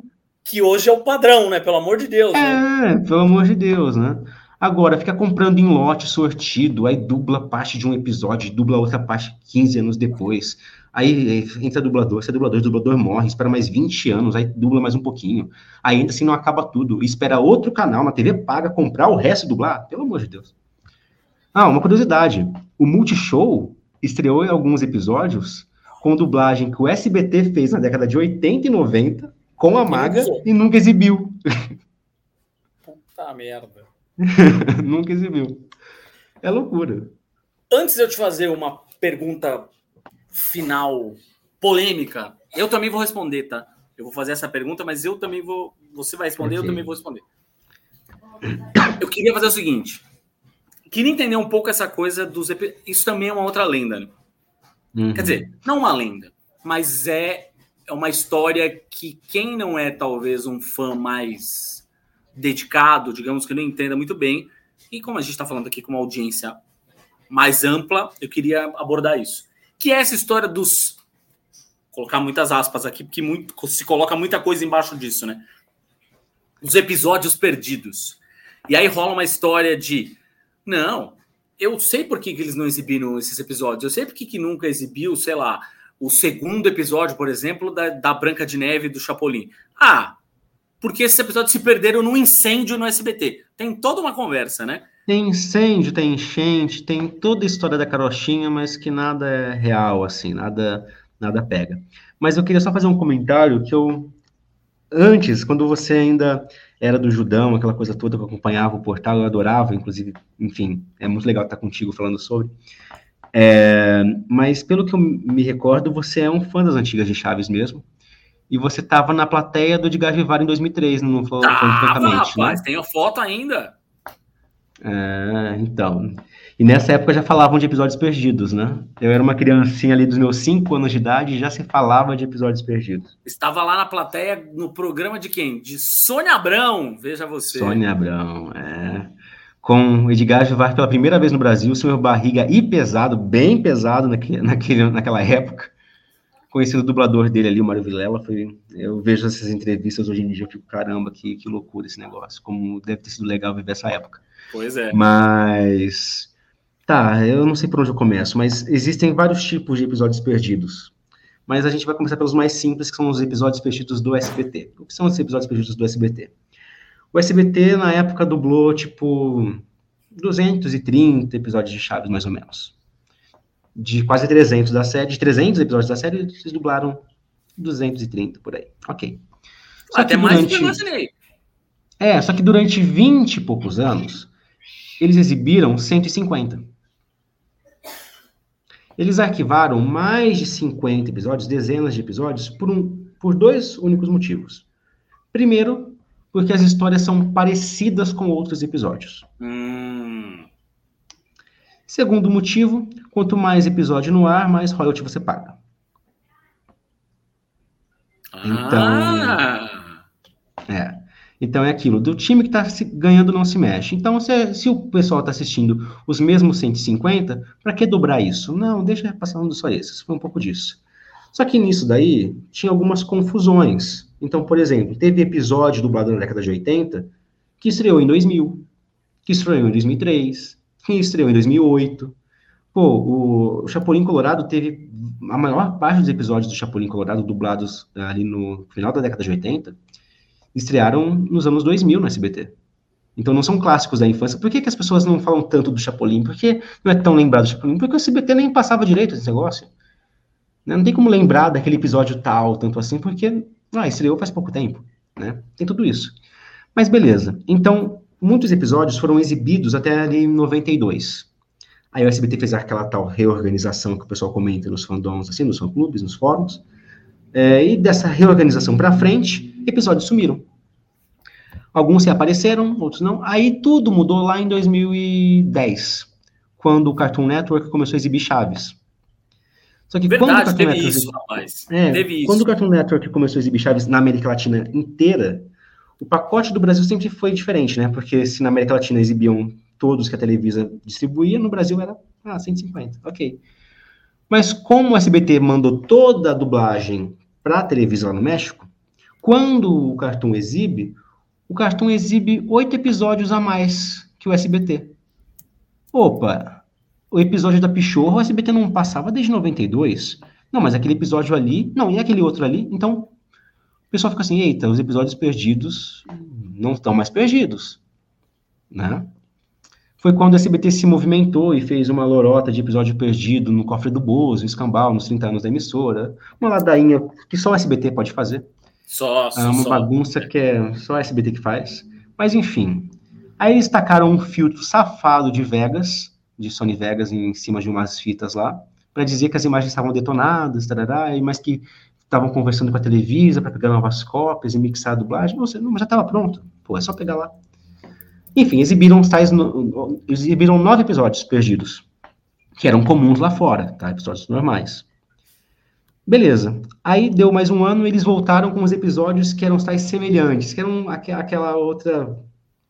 que hoje é o padrão, né? Pelo amor de Deus. É, né? pelo amor de Deus, né? Agora, fica comprando em lote sortido, aí dubla parte de um episódio, dubla outra parte 15 anos depois. Aí entra dublador, se é dublador, dublador morre, espera mais 20 anos, aí dubla mais um pouquinho. Aí ainda assim não acaba tudo. Espera outro canal na TV paga comprar o resto e dublar. Pelo amor de Deus. Ah, uma curiosidade. O Multishow estreou em alguns episódios com dublagem que o SBT fez na década de 80 e 90 com a Maga e nunca exibiu. Puta merda. nunca exibiu. É loucura. Antes de eu te fazer uma pergunta final polêmica, eu também vou responder, tá? Eu vou fazer essa pergunta, mas eu também vou. Você vai responder, okay. eu também vou responder. Eu queria fazer o seguinte. Queria entender um pouco essa coisa dos. Isso também é uma outra lenda, né? Uhum. Quer dizer, não uma lenda, mas é, é uma história que quem não é talvez um fã mais dedicado, digamos que não entenda muito bem, e como a gente está falando aqui com uma audiência mais ampla, eu queria abordar isso. Que é essa história dos. Colocar muitas aspas aqui, porque muito, se coloca muita coisa embaixo disso, né? Os episódios perdidos. E aí rola uma história de. Não, eu sei por que, que eles não exibiram esses episódios. Eu sei por que, que nunca exibiu, sei lá, o segundo episódio, por exemplo, da, da Branca de Neve do Chapolin. Ah, porque esses episódios se perderam num incêndio no SBT. Tem toda uma conversa, né? Tem incêndio, tem enchente, tem toda a história da carochinha, mas que nada é real, assim, nada, nada pega. Mas eu queria só fazer um comentário que eu. Antes, quando você ainda era do Judão, aquela coisa toda que eu acompanhava o portal, eu adorava, inclusive, enfim, é muito legal estar contigo falando sobre. É, mas pelo que eu me recordo, você é um fã das antigas de Chaves mesmo. E você estava na plateia do Edgar Vivar em 2003, não falou francamente, rapaz, né? tem a foto ainda. É, então. E nessa época já falavam de episódios perdidos, né? Eu era uma criancinha ali dos meus 5 anos de idade e já se falava de episódios perdidos. Estava lá na plateia no programa de quem? De Sônia Abrão, veja você. Sônia Abrão, é. Com Edgar Vivar pela primeira vez no Brasil, seu barriga e pesado, bem pesado naquele, naquele, naquela época. Conheci o dublador dele ali, o Mário Vilela. Foi, eu vejo essas entrevistas hoje em dia, eu fico, caramba, que, que loucura esse negócio. Como deve ter sido legal viver essa época. Pois é. Mas Tá, eu não sei por onde eu começo, mas existem vários tipos de episódios perdidos. mas a gente vai começar pelos mais simples, que são os episódios perdidos do SBT. O que são os episódios perdidos do SBT? O SBT, na época, dublou, tipo, 230 episódios de Chaves, mais ou menos. De quase 300 da série, de 300 episódios da série, eles dublaram 230 por aí. Ok. Só Até mais do que eu imaginei. É, só que durante 20 e poucos anos, eles exibiram 150. Eles arquivaram mais de 50 episódios, dezenas de episódios, por, um, por dois únicos motivos. Primeiro, porque as histórias são parecidas com outros episódios. Hum. Segundo motivo, quanto mais episódio no ar, mais royalty você paga. Então, Ah. é. Então é aquilo, do time que está ganhando não se mexe. Então, se, se o pessoal está assistindo os mesmos 150, para que dobrar isso? Não, deixa passando só esses. Foi um pouco disso. Só que nisso daí tinha algumas confusões. Então, por exemplo, teve episódio dublado na década de 80 que estreou em 2000, que estreou em 2003, que estreou em 2008. Pô, o, Chapolin Colorado teve a maior parte dos episódios do Chapolin Colorado dublados ali no final da década de 80 estrearam nos anos 2000 no SBT. Então não são clássicos da infância. Por que, que as pessoas não falam tanto do Chapolin? Por que não é tão lembrado do Chapolin? Porque o SBT nem passava direito esse negócio. Né? Não tem como lembrar daquele episódio tal, tanto assim, porque ah, estreou faz pouco tempo. Né? Tem tudo isso. Mas beleza. Então, muitos episódios foram exibidos até ali em 92. Aí o SBT fez aquela tal reorganização que o pessoal comenta nos fandoms, assim, nos fã-clubes, nos fóruns. É, e dessa reorganização para frente, episódios sumiram. Alguns se apareceram, outros não. Aí tudo mudou lá em 2010, quando o Cartoon Network começou a exibir Chaves. Só que Verdade, quando o Cartoon teve Network, isso, rapaz. É, teve quando isso. o Cartoon Network começou a exibir Chaves na América Latina inteira, o pacote do Brasil sempre foi diferente, né? Porque se na América Latina exibiam todos que a Televisa distribuía, no Brasil era ah, 150, ok. Mas como o SBT mandou toda a dublagem para a Televisa lá no México, quando o Cartoon exibe, o Cartoon exibe oito episódios a mais que o SBT. Opa, o episódio da Pichorra, o SBT não passava desde 92. Não, mas aquele episódio ali, não, e aquele outro ali, então o pessoal fica assim, eita, os episódios perdidos não estão mais perdidos, né? Foi quando o SBT se movimentou e fez uma lorota de episódio perdido no cofre do Bozo, escambau, nos 30 anos da emissora. Uma ladainha que só o SBT pode fazer. Só, É uma só. bagunça que é só a SBT que faz. Mas enfim. Aí eles tacaram um filtro safado de Vegas, de Sony Vegas, em cima de umas fitas lá, para dizer que as imagens estavam detonadas, tarará, mas que estavam conversando com a Televisa para pegar novas cópias e mixar a dublagem. Não, já estava pronto. Pô, é só pegar lá. Enfim, exibiram tais no- exibiram nove episódios perdidos, que eram comuns lá fora, tá? Episódios normais. Beleza. Aí deu mais um ano, eles voltaram com os episódios que eram tais semelhantes, que eram aque- aquela outra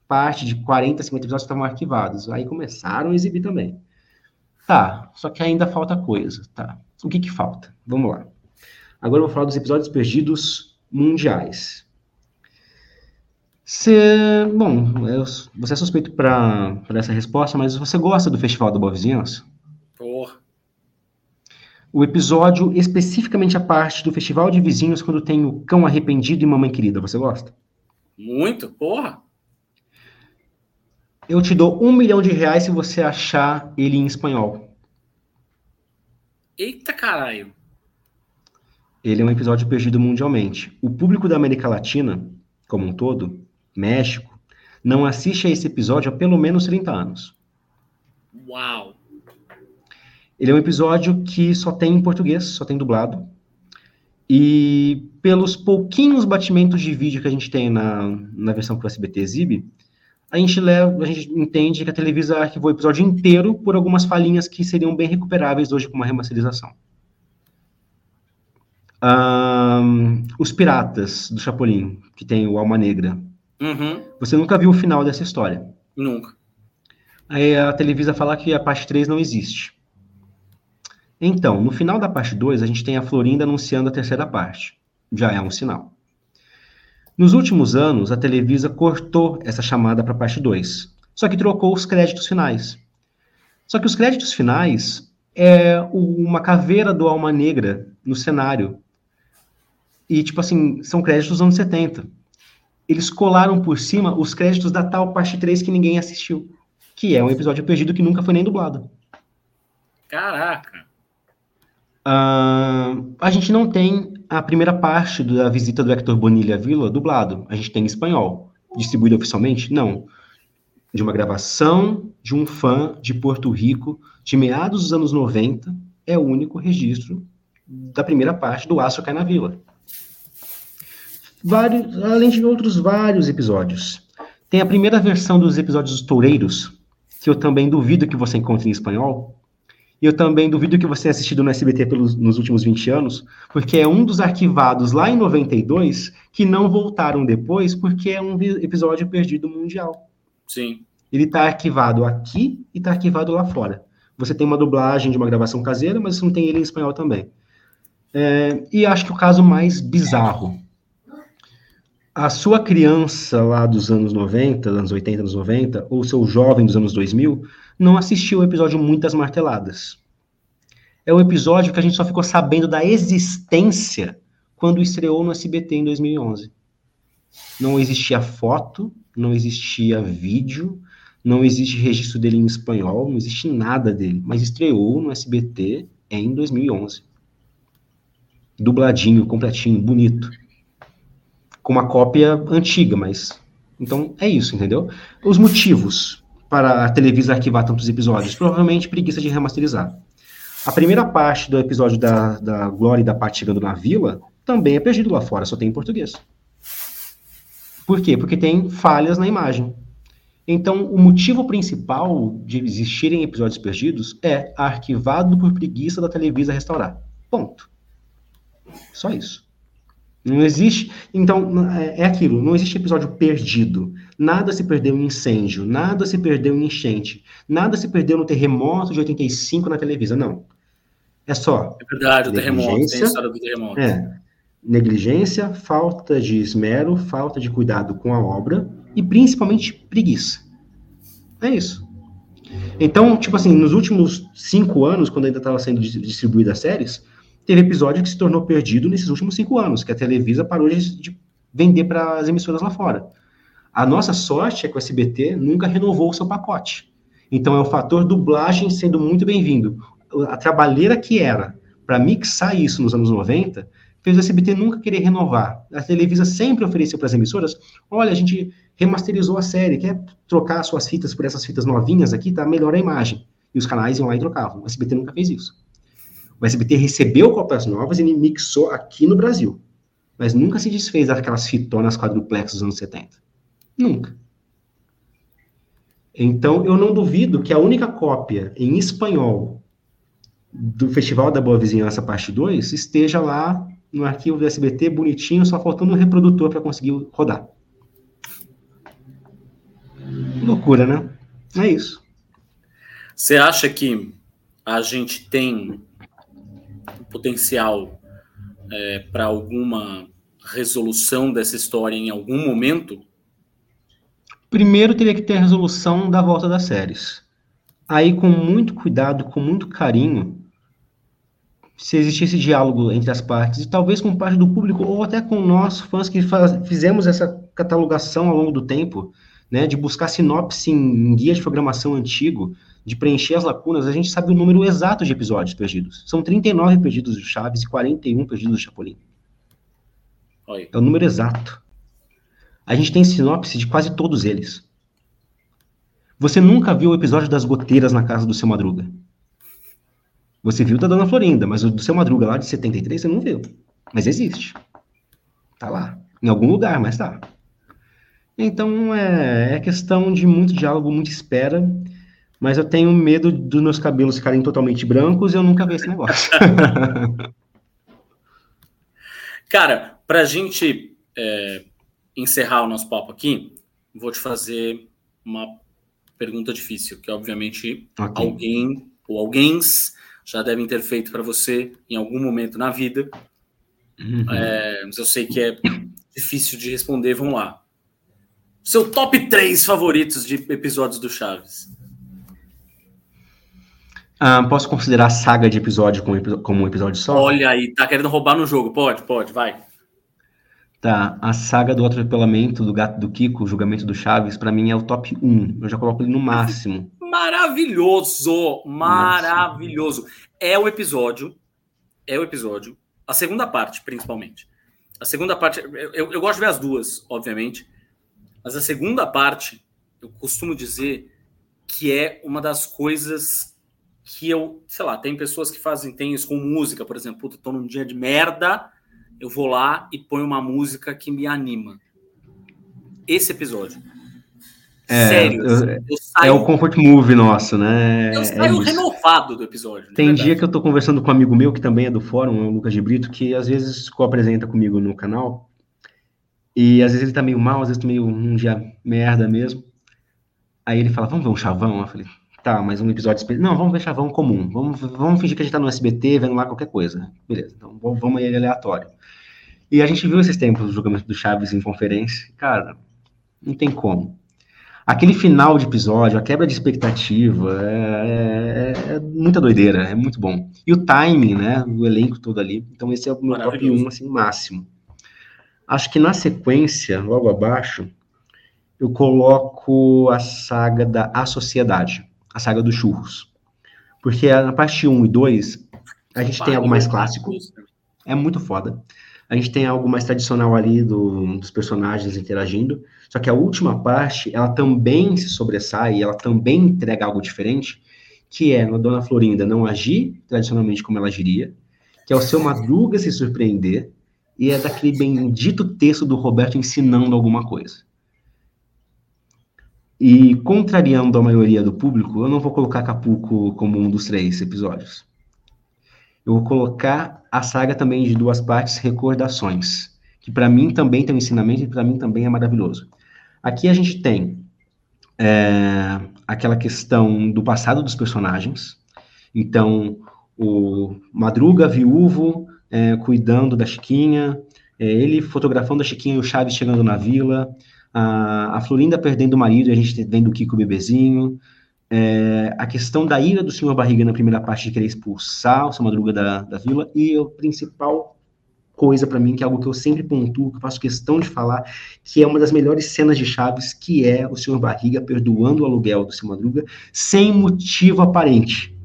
parte de 40, 50 episódios que estavam arquivados. Aí começaram a exibir também. Tá, só que ainda falta coisa, tá? O que que falta? Vamos lá. Agora eu vou falar dos episódios perdidos mundiais. Você, bom, eu- você é suspeito para essa resposta, mas você gosta do Festival da Boa Vizinhança? Porra. O episódio, especificamente a parte do Festival de Vizinhos, quando tem o cão arrependido e mamãe querida, você gosta? Muito? Porra. Eu te dou um milhão de reais se você achar ele em espanhol. Eita caralho. Ele é um episódio perdido mundialmente. O público da América Latina, como um todo, México, não assiste a esse episódio há pelo menos 30 anos. Uau. Ele é um episódio que só tem em português, só tem dublado. E pelos pouquinhos batimentos de vídeo que a gente tem na, na versão que o SBT exibe, a gente, leva, a gente entende que a Televisa arquivou o episódio inteiro por algumas falhinhas que seriam bem recuperáveis hoje com uma remasterização. Ahn, os Piratas do Chapolin, que tem o Alma Negra. Uhum. Você nunca viu o final dessa história. Nunca. Aí a Televisa fala que a parte 3 não existe. Então, no final da parte 2, a gente tem a Florinda anunciando a terceira parte. Já é um sinal. Nos últimos anos, a Televisa cortou essa chamada para a parte 2, só que trocou os créditos finais. Só que os créditos finais é uma caveira do Alma Negra no cenário. E, tipo assim, são créditos dos anos 70. Eles colaram por cima os créditos da tal parte 3 que ninguém assistiu. Que é um episódio perdido que nunca foi nem dublado. Caraca! Uh, a gente não tem a primeira parte da visita do Hector Bonilha à vila dublado. A gente tem em espanhol. Distribuído oficialmente? Não. De uma gravação de um fã de Porto Rico de meados dos anos 90 é o único registro da primeira parte do Astro Cai na Vila. Vários, além de outros vários episódios. Tem a primeira versão dos episódios dos Toureiros, que eu também duvido que você encontre em espanhol, e eu também duvido que você tenha assistido no SBT pelos, nos últimos 20 anos, porque é um dos arquivados lá em 92 que não voltaram depois, porque é um episódio perdido mundial. Sim. Ele está arquivado aqui e está arquivado lá fora. Você tem uma dublagem de uma gravação caseira, mas você não tem ele em espanhol também. É, e acho que o caso mais bizarro. A sua criança lá dos anos 90, anos 80, anos 90, ou seu jovem dos anos 2000, não assistiu o episódio Muitas Marteladas. É um episódio que a gente só ficou sabendo da existência quando estreou no SBT em 2011. Não existia foto, não existia vídeo, não existe registro dele em espanhol, não existe nada dele, mas estreou no SBT em 2011. Dubladinho, completinho, bonito. Com uma cópia antiga, mas. Então é isso, entendeu? Os motivos para a Televisa arquivar tantos episódios? Provavelmente preguiça de remasterizar. A primeira parte do episódio da, da Glória e da parte chegando na vila também é perdido lá fora, só tem em português. Por quê? Porque tem falhas na imagem. Então, o motivo principal de existirem episódios perdidos é arquivado por preguiça da Televisa restaurar. Ponto. Só isso. Não existe. Então, é, é aquilo, não existe episódio perdido. Nada se perdeu em incêndio, nada se perdeu em enchente, nada se perdeu no terremoto de 85 na televisão, não. É só. É verdade, o terremoto, tem a história do terremoto. É. Negligência, falta de esmero, falta de cuidado com a obra e principalmente preguiça. É isso. Então, tipo assim, nos últimos cinco anos, quando ainda estava sendo distribuídas as séries, teve episódio que se tornou perdido nesses últimos cinco anos, que a Televisa parou de, de vender para as emissoras lá fora. A nossa sorte é que o SBT nunca renovou o seu pacote. Então é o fator dublagem sendo muito bem-vindo. A trabalheira que era para mixar isso nos anos 90 fez o SBT nunca querer renovar. A Televisa sempre ofereceu para as emissoras: olha, a gente remasterizou a série, quer trocar suas fitas por essas fitas novinhas aqui, tá? Melhor a imagem. E os canais iam lá e trocavam. O SBT nunca fez isso. O SBT recebeu cópias novas e mixou aqui no Brasil. Mas nunca se desfez daquelas fitonas quadruplex dos anos 70. Nunca. Então, eu não duvido que a única cópia em espanhol do Festival da Boa Vizinhança Parte 2 esteja lá no arquivo do SBT, bonitinho, só faltando um reprodutor para conseguir rodar. Loucura, né? É isso. Você acha que a gente tem potencial é, para alguma resolução dessa história em algum momento? Primeiro teria que ter a resolução da volta das séries. Aí, com muito cuidado, com muito carinho, se existisse diálogo entre as partes, e talvez com parte do público, ou até com nós, fãs que faz, fizemos essa catalogação ao longo do tempo, né, de buscar sinopse em, em guia de programação antigo, de preencher as lacunas, a gente sabe o número exato de episódios perdidos. São 39 perdidos do Chaves e 41 perdidos do Chapolin. Oi. É o número exato. A gente tem sinopse de quase todos eles. Você nunca viu o episódio das goteiras na casa do seu Madruga. Você viu da Dona Florinda, mas o do seu Madruga lá de 73 você não viu. Mas existe. Tá lá. Em algum lugar, mas tá. Então é, é questão de muito diálogo, muita espera mas eu tenho medo dos meus cabelos ficarem totalmente brancos e eu nunca vi esse negócio. Cara, para a gente é, encerrar o nosso papo aqui, vou te fazer uma pergunta difícil, que obviamente okay. alguém ou alguém já devem ter feito para você em algum momento na vida. Uhum. É, mas eu sei que é difícil de responder. Vamos lá. Seu top 3 favoritos de episódios do Chaves. Ah, posso considerar a saga de episódio como, um episódio só? Olha aí, tá querendo roubar no jogo. Pode, pode, vai. Tá, a saga do atropelamento do gato do Kiko, o julgamento do Chaves, para mim é o top 1. Eu já coloco ele no máximo. Maravilhoso! Maravilhoso. É o episódio. É o episódio. A segunda parte, principalmente. A segunda parte. Eu, eu gosto de ver as duas, obviamente. Mas a segunda parte, eu costumo dizer que é uma das coisas que eu, sei lá, tem pessoas que fazem tem isso com música, por exemplo, puta, tô num dia de merda, eu vou lá e ponho uma música que me anima. Esse episódio. É, Sério. Eu, eu saio, é o comfort movie nosso, né? Eu é saio é renovado do episódio. Tem dia que eu tô conversando com um amigo meu, que também é do fórum, o Lucas de Brito, que às vezes co-apresenta comigo no canal. E às vezes ele tá meio mal, às vezes tá meio um dia merda mesmo. Aí ele fala, vamos ver um chavão? Eu falei, tá, mas um episódio. Não, vamos ver chavão comum. Vamos, vamos fingir que a gente tá no SBT, vendo lá qualquer coisa. Beleza, então vamos aí aleatório. E a gente viu esses tempos do julgamento do Chaves em conferência. Cara, não tem como. Aquele final de episódio, a quebra de expectativa, é, é, é muita doideira, é muito bom. E o timing, né, o elenco todo ali. Então esse é o meu top 1, assim, máximo. Acho que na sequência, logo abaixo, eu coloco a saga da A Sociedade, a saga dos churros. Porque na parte 1 e 2, a gente tem algo mais clássico. É muito foda. A gente tem algo mais tradicional ali do, dos personagens interagindo. Só que a última parte, ela também se sobressai, ela também entrega algo diferente, que é a Dona Florinda não agir tradicionalmente como ela agiria, que é o seu Madruga se surpreender, e é daquele bendito texto do Roberto ensinando alguma coisa. E contrariando a maioria do público, eu não vou colocar Capuco como um dos três episódios. Eu vou colocar a saga também de duas partes, Recordações, que para mim também tem um ensinamento e para mim também é maravilhoso. Aqui a gente tem é, aquela questão do passado dos personagens. Então, o Madruga, viúvo, é, cuidando da Chiquinha, é, ele fotografando a Chiquinha e o Chaves chegando na vila, a, a Florinda perdendo o marido a gente vendo o Kiko bebezinho, é, a questão da ira do senhor Barriga na primeira parte de querer expulsar o seu Madruga da, da vila, e o principal coisa para mim, que é algo que eu sempre pontuo, que eu faço questão de falar, que é uma das melhores cenas de Chaves, que é o senhor Barriga perdoando o aluguel do seu Madruga sem motivo aparente.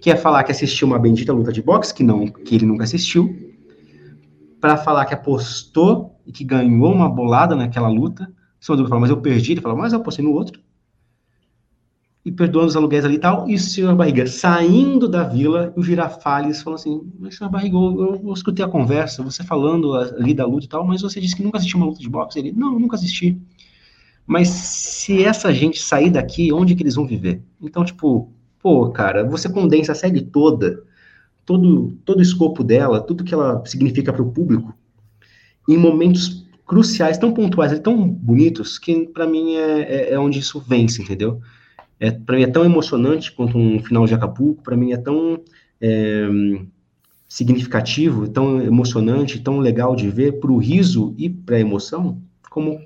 Que é falar que assistiu uma bendita luta de boxe, que, não, que ele nunca assistiu, para falar que apostou e que ganhou uma bolada naquela luta. O senhor fala, mas eu perdi. Ele fala, mas eu apostei no outro. E perdoando os aluguéis ali e tal. E o senhor Barriga saindo da vila, o Girafales falou assim: Mas, senhor Barriga, eu, eu, escutei a conversa, você falando ali da luta e tal, mas você disse que nunca assistiu uma luta de boxe. Ele, não, nunca assisti. Mas se essa gente sair daqui, onde que eles vão viver? Então, tipo, pô, cara, você condensa a série toda, todo, todo o escopo dela, tudo que ela significa para o público, em momentos cruciais, tão pontuais, tão bonitos, que para mim é, é, é, onde isso vence, entendeu? É, para mim é tão emocionante quanto um final de Acapulco, para mim é tão é, significativo, tão emocionante, tão legal de ver para o riso e para a emoção, como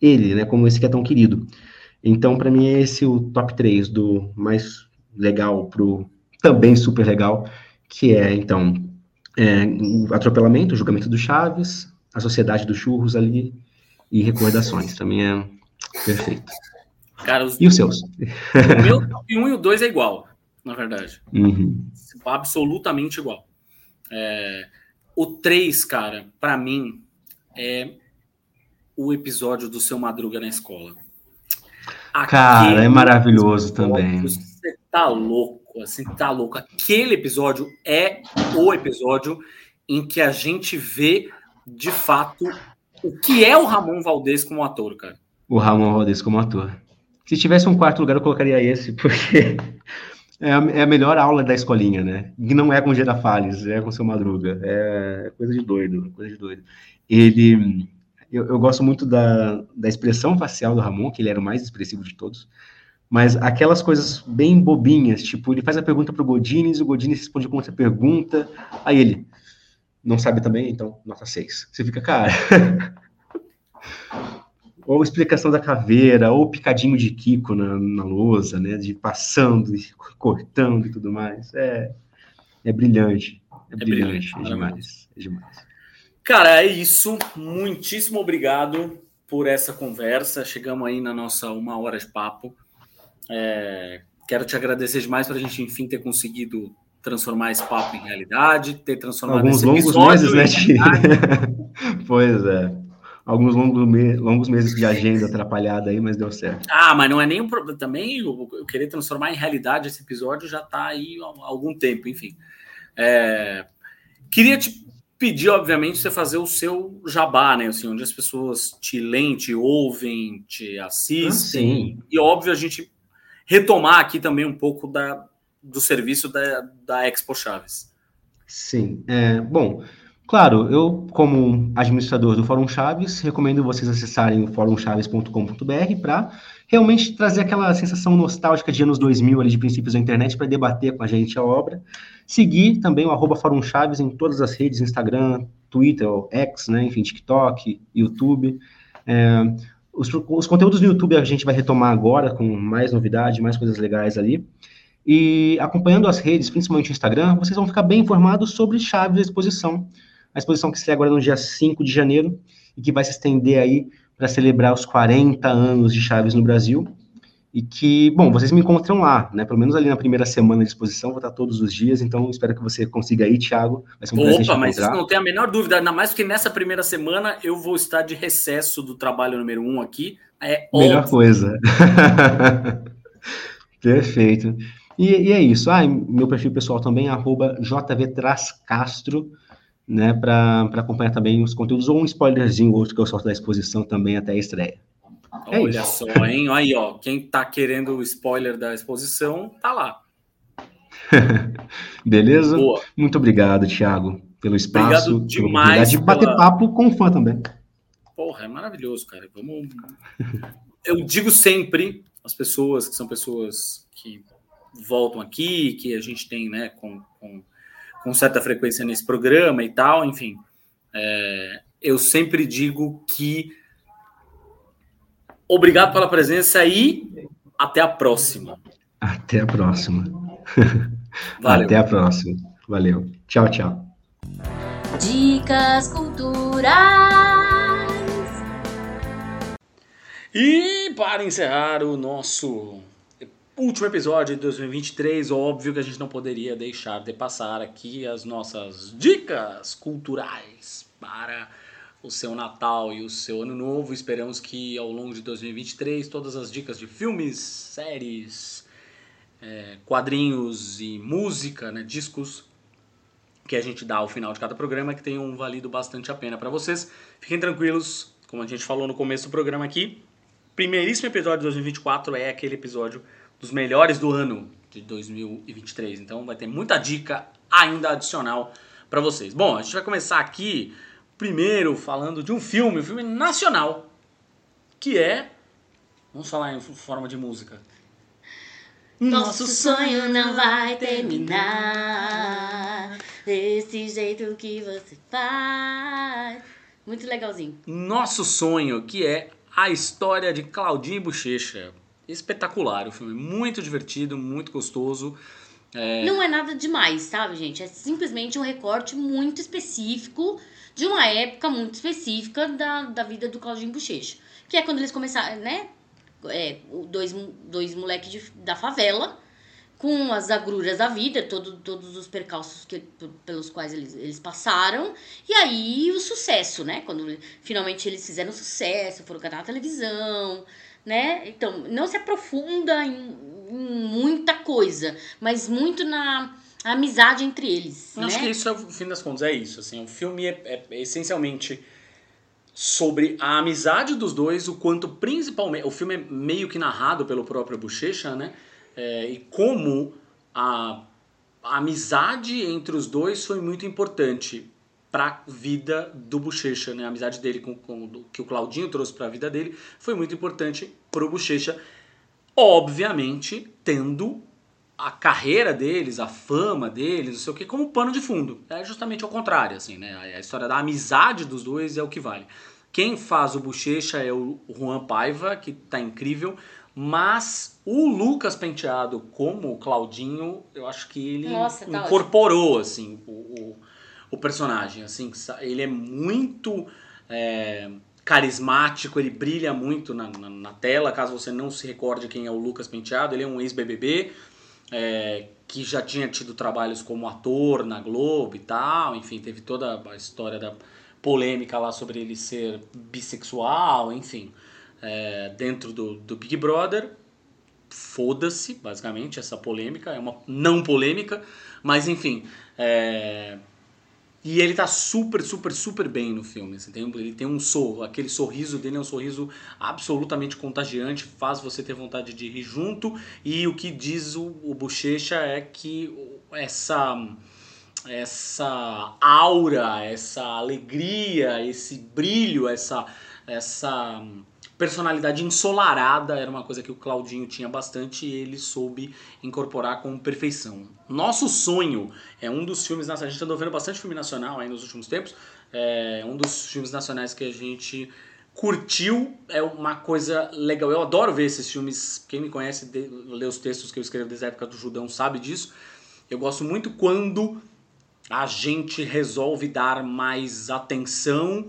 ele, né, como esse que é tão querido. Então, para mim, é esse o top 3 do mais legal pro também super legal, que é, então, é, o atropelamento, o julgamento do Chaves, a sociedade dos churros ali e recordações. Também é perfeito. Cara, os... E os seus? O meu top 1 e o 2 é igual, na verdade. Uhum. Absolutamente igual. É... O 3, cara, para mim, é o episódio do seu Madruga na escola. Cara, é maravilhoso também. Você tá louco, assim, tá louco. Aquele episódio é o episódio em que a gente vê, de fato, o que é o Ramon Valdez como ator, cara. O Ramon Valdez como ator. Se tivesse um quarto lugar, eu colocaria esse, porque é a, é a melhor aula da escolinha, né? E não é com Gerafales, é com seu Madruga. É coisa de doido, coisa de doido. Ele eu, eu gosto muito da, da expressão facial do Ramon, que ele era o mais expressivo de todos. Mas aquelas coisas bem bobinhas, tipo, ele faz a pergunta pro Godines, o Godines responde com outra pergunta, aí ele não sabe também, então nota 6. Você fica, cara. ou explicação da caveira, ou picadinho de Kiko na, na lousa, né? De passando e cortando e tudo mais. É, é brilhante. É, é brilhante, brilhante. É demais. É demais. Cara, é isso. Muitíssimo obrigado por essa conversa. Chegamos aí na nossa uma hora de papo. É, quero te agradecer demais para a gente, enfim, ter conseguido transformar esse papo em realidade, ter transformado Alguns longos meses, né? pois é. Alguns longos, me... longos meses de agenda atrapalhada aí, mas deu certo. Ah, mas não é nem um problema. Também eu, eu querer transformar em realidade esse episódio já está aí há algum tempo, enfim. É... Queria te pedir, obviamente, você fazer o seu jabá, né? Assim, onde as pessoas te leem, te ouvem, te assistem. Ah, e, óbvio, a gente retomar aqui também um pouco da, do serviço da, da Expo Chaves. Sim. É, bom, claro, eu, como administrador do Fórum Chaves, recomendo vocês acessarem o forumchaves.com.br para realmente trazer aquela sensação nostálgica de anos 2000, ali, de princípios da internet, para debater com a gente a obra. Seguir também o arroba Fórum Chaves em todas as redes, Instagram, Twitter, X, né, enfim, TikTok, YouTube. É, os, os, conteúdos no YouTube a gente vai retomar agora com mais novidade, mais coisas legais ali. E acompanhando as redes, principalmente o Instagram, vocês vão ficar bem informados sobre Chaves da exposição. A exposição que estreia agora no dia 5 de janeiro e que vai se estender aí para celebrar os 40 anos de Chaves no Brasil. E que, bom, vocês me encontram lá, né? Pelo menos ali na primeira semana de exposição, vou estar todos os dias, então espero que você consiga ir, Thiago. Vai ser um Opa, mas isso não tem a menor dúvida, ainda mais que nessa primeira semana eu vou estar de recesso do trabalho número um aqui. É Melhor óbvio. coisa. Perfeito. E, e, é isso. Ah, meu perfil pessoal também é jvtrascastro, né, para acompanhar também os conteúdos, ou um spoilerzinho outro que eu solto da exposição também até a estreia. É Olha isso. só, hein? Aí, ó, quem tá querendo o spoiler da exposição, tá lá. Beleza? Boa. Muito obrigado, Thiago, pelo espaço. Obrigado demais. De bater pela... papo com o fã também. Porra, é maravilhoso, cara. Vamos. Eu digo sempre as pessoas que são pessoas que voltam aqui, que a gente tem, né, com, com, com certa frequência nesse programa e tal, enfim. É, eu sempre digo que Obrigado pela presença e até a próxima. Até a próxima. Valeu. Até a próxima. Valeu. Tchau, tchau. Dicas culturais. E para encerrar o nosso último episódio de 2023, óbvio que a gente não poderia deixar de passar aqui as nossas dicas culturais para o seu Natal e o seu Ano Novo. Esperamos que ao longo de 2023 todas as dicas de filmes, séries, é, quadrinhos e música, né, discos que a gente dá ao final de cada programa que tenham valido bastante a pena para vocês. Fiquem tranquilos, como a gente falou no começo do programa aqui, primeiríssimo episódio de 2024 é aquele episódio dos melhores do ano de 2023. Então vai ter muita dica ainda adicional para vocês. Bom, a gente vai começar aqui Primeiro, falando de um filme, um filme nacional, que é. Vamos falar em forma de música. Nosso sonho não vai terminar desse jeito que você faz. Muito legalzinho. Nosso sonho, que é a história de Claudinho Bochecha. Espetacular o filme, muito divertido, muito gostoso. É... Não é nada demais, sabe, gente? É simplesmente um recorte muito específico de uma época muito específica da, da vida do Claudinho Bochecha. Que é quando eles começaram, né? É, dois, dois moleques da favela, com as agruras da vida, todo, todos os percalços que, pelos quais eles, eles passaram. E aí o sucesso, né? Quando finalmente eles fizeram sucesso, foram cantar na televisão, né? Então, não se aprofunda em, em muita coisa, mas muito na amizade entre eles. Eu né? Acho que isso, no fim das contas, é isso. Assim, o filme é, é, essencialmente sobre a amizade dos dois, o quanto principalmente. O filme é meio que narrado pelo próprio Bochecha, né? É, e como a, a, amizade entre os dois foi muito importante para a vida do Bochecha, né? A amizade dele com, com que o Claudinho trouxe para a vida dele foi muito importante para o Bochecha, obviamente tendo a carreira deles, a fama deles, não sei o que, como pano de fundo. É justamente ao contrário, assim, né? A história da amizade dos dois é o que vale. Quem faz o Bochecha é o Juan Paiva, que tá incrível. Mas o Lucas Penteado, como o Claudinho, eu acho que ele Nossa, tá incorporou assim, o, o, o personagem. Assim, ele é muito é, carismático, ele brilha muito na, na, na tela. Caso você não se recorde quem é o Lucas Penteado, ele é um ex-BBB é, que já tinha tido trabalhos como ator na Globo e tal. Enfim, teve toda a história da polêmica lá sobre ele ser bissexual, enfim. É, dentro do, do Big Brother, foda-se, basicamente, essa polêmica. É uma não polêmica, mas enfim. é, E ele tá super, super, super bem no filme. Assim, tem, ele tem um sorro, aquele sorriso dele é um sorriso absolutamente contagiante, faz você ter vontade de rir junto. E o que diz o, o Bochecha é que essa essa aura, essa alegria, esse brilho, essa essa personalidade ensolarada era uma coisa que o Claudinho tinha bastante e ele soube incorporar com perfeição. Nosso Sonho é um dos filmes nacionais, a gente andou vendo bastante filme nacional aí nos últimos tempos, é um dos filmes nacionais que a gente curtiu, é uma coisa legal. Eu adoro ver esses filmes, quem me conhece, de, lê os textos que eu escrevo desde a época do Judão sabe disso. Eu gosto muito quando a gente resolve dar mais atenção,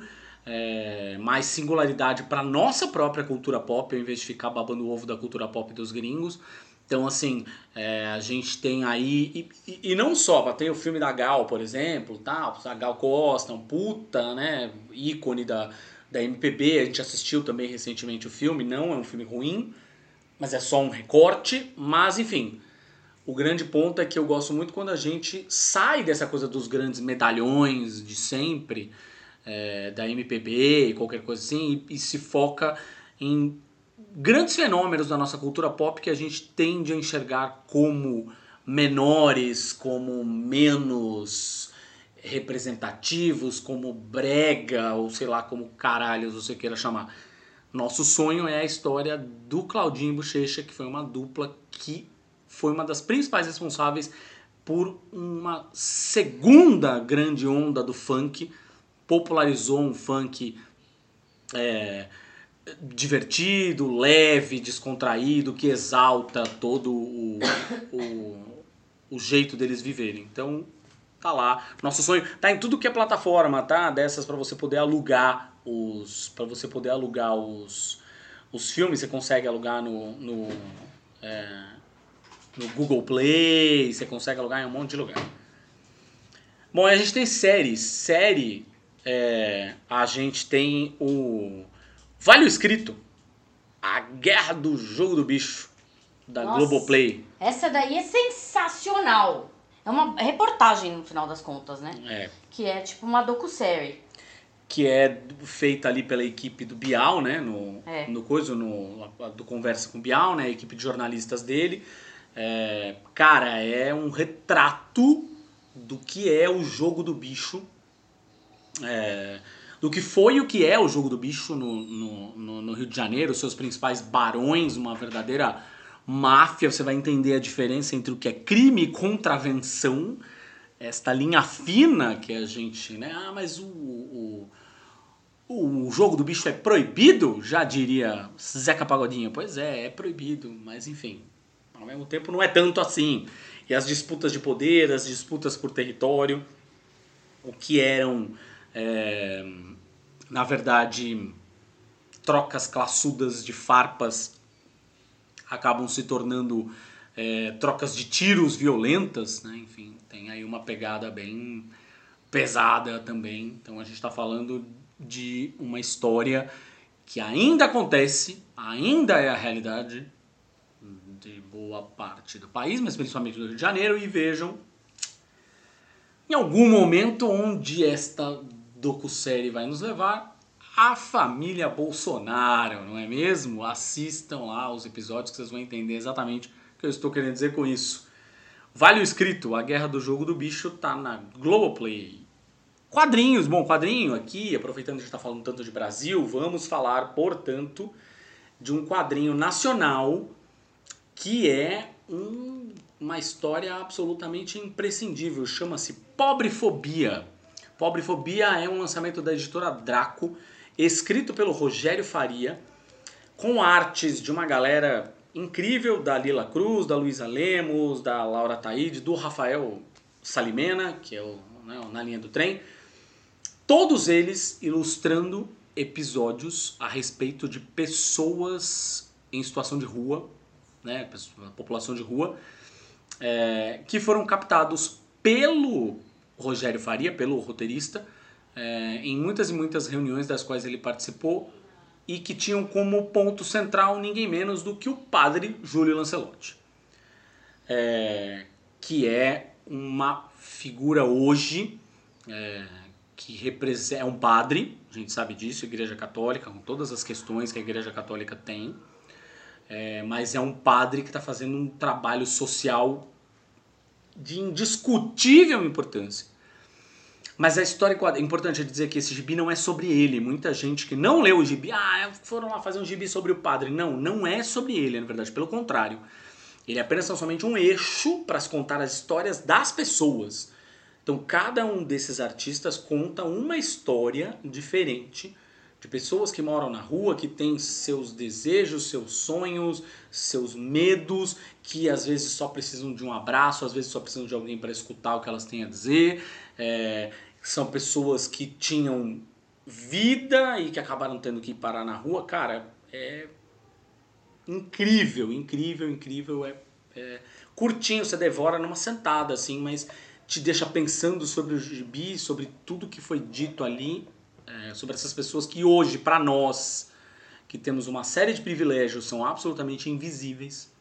é, mais singularidade para nossa própria cultura pop, ao invés de ficar babando o ovo da cultura pop dos gringos. Então, assim, é, a gente tem aí. E, e- e não só, tem o filme da Gal, por exemplo, tal, a Gal Costa, um puta, né, ícone da, da MPB. A gente assistiu também recentemente o filme, não é um filme ruim, mas é só um recorte. Mas, enfim, o grande ponto é que eu gosto muito quando a gente sai dessa coisa dos grandes medalhões de sempre, é, da MPB e qualquer coisa assim, e, e se foca em grandes fenômenos da nossa cultura pop que a gente tende a enxergar como menores, como menos representativos, como brega, ou sei lá como caralhos você queira chamar. Nosso sonho é a história do Claudinho e Bochecha, que foi uma dupla que foi uma das principais responsáveis por uma segunda grande onda do funk, popularizou um funk é, divertido, leve, descontraído, que exalta todo o, o, o jeito deles viverem. Então, tá lá. Nosso sonho tá em tudo que é plataforma, tá? Dessas para você poder alugar os para você poder alugar os os filmes, você consegue alugar no no, é, no Google Play, você consegue alugar em um monte de lugar. Bom, a gente tem séries. Série, é, a gente tem o Vale o Escrito. A Guerra do Jogo do Bicho, da Nossa. Globoplay. Essa daí é sensacional. É uma reportagem no final das contas, né? É, Que é tipo uma docu-série. que é feita ali pela equipe do Bial, né? No, É. no coisa, no, do Conversa com o Bial, né? A equipe de jornalistas dele. É, cara, é um retrato do que é o jogo do bicho. É, do que foi e o que é o jogo do bicho no, no, no- Rio de Janeiro, seus principais barões, uma verdadeira máfia. Você vai entender a diferença entre o que é crime e contravenção esta linha fina que a gente, né? Ah, mas o, o, o jogo do bicho é proibido? Já diria Zeca Pagodinho. Pois é, é proibido, mas enfim, ao mesmo tempo não é tanto assim. E as disputas de poder, as disputas por território, o que eram, é, na verdade, trocas classudas de farpas acabam se tornando é, trocas de tiros violentas, né? Enfim, tem aí uma pegada bem pesada também. Então a gente está falando de uma história que ainda acontece, ainda é a realidade de boa parte do país, mas principalmente do Rio de Janeiro. E vejam, em algum momento onde esta docu-série vai nos levar, a família Bolsonaro, não é mesmo? Assistam lá os episódios que vocês vão entender exatamente o que eu estou querendo dizer com isso. Vale o escrito, A Guerra do Jogo do Bicho tá na Globoplay. Quadrinhos, bom, quadrinho aqui, aproveitando que a gente está falando tanto de Brasil, vamos falar, portanto, de um quadrinho nacional que é um- uma história absolutamente imprescindível. Chama-se Pobrefobia. Pobrefobia é um lançamento da editora Draco. escrito pelo Rogério Faria, com artes de uma galera incrível, da Lila Cruz, da Luísa Lemos, da Laura Taide, do Rafael Salimena, que é o, né, na linha do trem. Todos eles ilustrando episódios a respeito de pessoas em situação de rua, né, população de rua, é, que foram captados pelo Rogério Faria, pelo roteirista, é, em muitas e muitas reuniões das quais ele participou e que tinham como ponto central ninguém menos do que o padre Júlio Lancelotti, é, que é uma figura hoje é, que representa é um padre, a gente sabe disso, Igreja Católica, com todas as questões que a Igreja Católica tem, é, mas é um padre que está fazendo um trabalho social de indiscutível importância mas a história é importante dizer que esse gibi não é sobre ele. Muita gente que não leu o gibi, ah, foram lá fazer um gibi sobre o padre. Não, não é sobre ele, na verdade, pelo contrário. Ele é apenas somente um eixo para se contar as histórias das pessoas. Então, cada um desses artistas conta uma história diferente de pessoas que moram na rua, que têm seus desejos, seus sonhos, seus medos, que às vezes só precisam de um abraço, às vezes só precisam de alguém para escutar o que elas têm a dizer. É, são pessoas que tinham vida e que acabaram tendo que parar na rua, cara, é incrível, incrível, incrível. É, é curtinho, você devora numa sentada, assim, mas te deixa pensando sobre o gibi, sobre tudo que foi dito ali, é, sobre essas pessoas que hoje, para nós, que temos uma série de privilégios, são absolutamente invisíveis.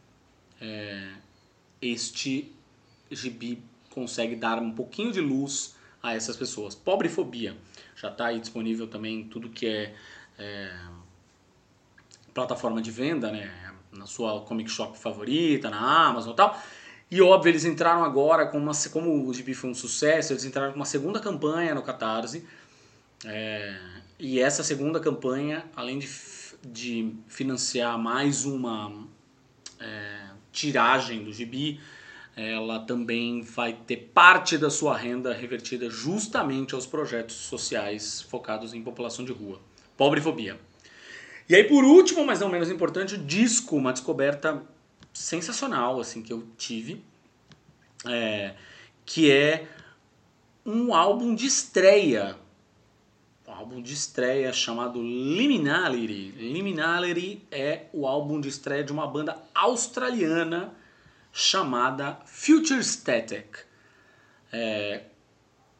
É, este gibi consegue dar um pouquinho de luz a essas pessoas. Pobrefobia já está aí disponível também tudo que é, é, plataforma de venda, né? Na sua comic shop favorita, na Amazon e tal. E óbvio, eles entraram agora com uma. Como o gibi foi um sucesso, eles entraram com uma segunda campanha no Catarse. É, e essa segunda campanha, além de, de financiar mais uma é, tiragem do gibi, ela também vai ter parte da sua renda revertida justamente aos projetos sociais focados em população de rua. Pobrefobia. E aí, por último, mas não menos importante, o disco, uma descoberta sensacional assim que eu tive, é, que é um álbum de estreia. Um álbum de estreia chamado Liminality. Liminality é o álbum de estreia de uma banda australiana chamada Future Static. É,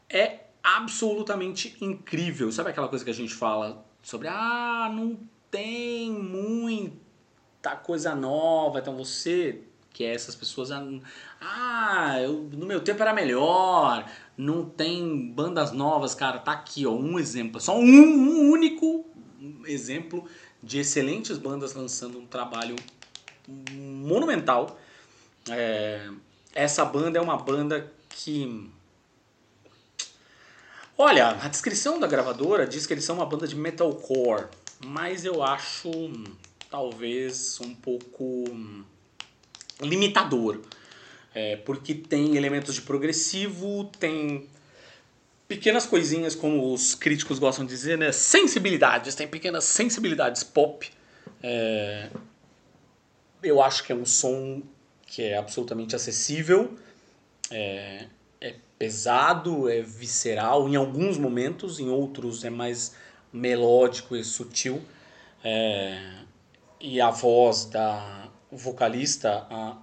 é absolutamente incrível. Sabe aquela coisa que a gente fala sobre, ah, não tem muita coisa nova, então você que é essas pessoas, ah, eu, no meu tempo era melhor, não tem bandas novas, cara, tá aqui, ó, um exemplo, só um, um único exemplo de excelentes bandas lançando um trabalho monumental é, essa banda é uma banda que. Olha, a descrição da gravadora diz que eles são uma banda de metalcore, mas eu acho talvez um pouco limitador. É, porque tem elementos de progressivo, tem pequenas coisinhas, como os críticos gostam de dizer, né? Sensibilidades, tem pequenas sensibilidades pop. É, eu acho que é um som que é absolutamente acessível, é, é pesado, é visceral em alguns momentos, em outros é mais melódico e sutil. É, e a voz da vocalista, a,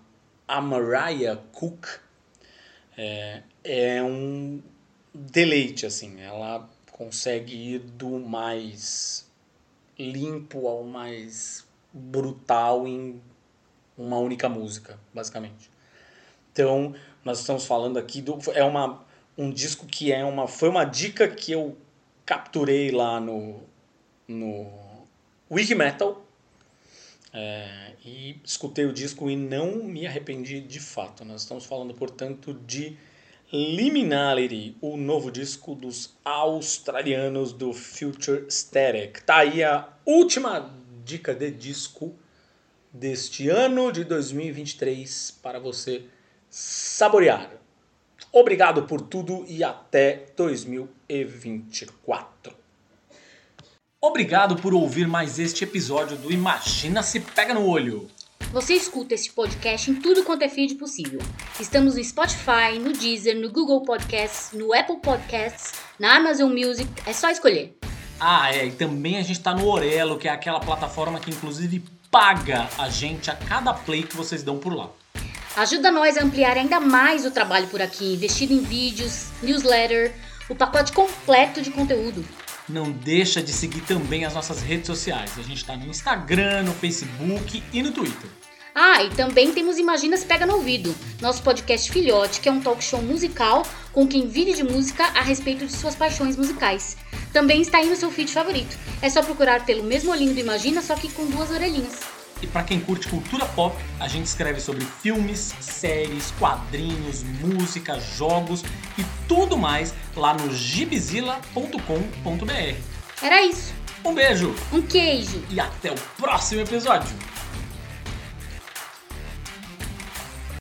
a Mariah Cook, é, é um deleite, assim. Ela consegue ir do mais limpo ao mais brutal em uma única música, basicamente. Então, nós estamos falando aqui do é uma um disco que é uma foi uma dica que eu capturei lá no no Wikimetal é, e escutei o disco e não me arrependi de fato. Nós estamos falando, portanto, de Liminality, o novo disco dos australianos do Future Static. Tá aí a última dica de disco deste ano de 2023 para você saborear. Obrigado por tudo e até 2024. Obrigado por ouvir mais este episódio do Imagina se Pega no Olho. Você escuta este podcast em tudo quanto é feed possível. Estamos no Spotify, no Deezer, no Google Podcasts, no Apple Podcasts, na Amazon Music, é só escolher. Ah, é, e também a gente tá no Orelo, que é aquela plataforma que inclusive paga a gente a cada play que vocês dão por lá. Ajuda nós a ampliar ainda mais o trabalho por aqui, investido em vídeos, newsletter, o pacote completo de conteúdo. Não deixa de seguir também as nossas redes sociais. A gente está no Instagram, no Facebook e no Twitter. Ah, e também temos Imagina se Pega no Ouvido, nosso podcast filhote, que é um talk show musical com quem vive de música a respeito de suas paixões musicais. Também está aí no seu feed favorito. É só procurar pelo mesmo olhinho do Imagina, só que com duas orelhinhas. E para quem curte cultura pop, a gente escreve sobre filmes, séries, quadrinhos, música, jogos e tudo mais lá no gibizilla.com.br. Era isso. Um beijo Um queijo. e até o próximo episódio.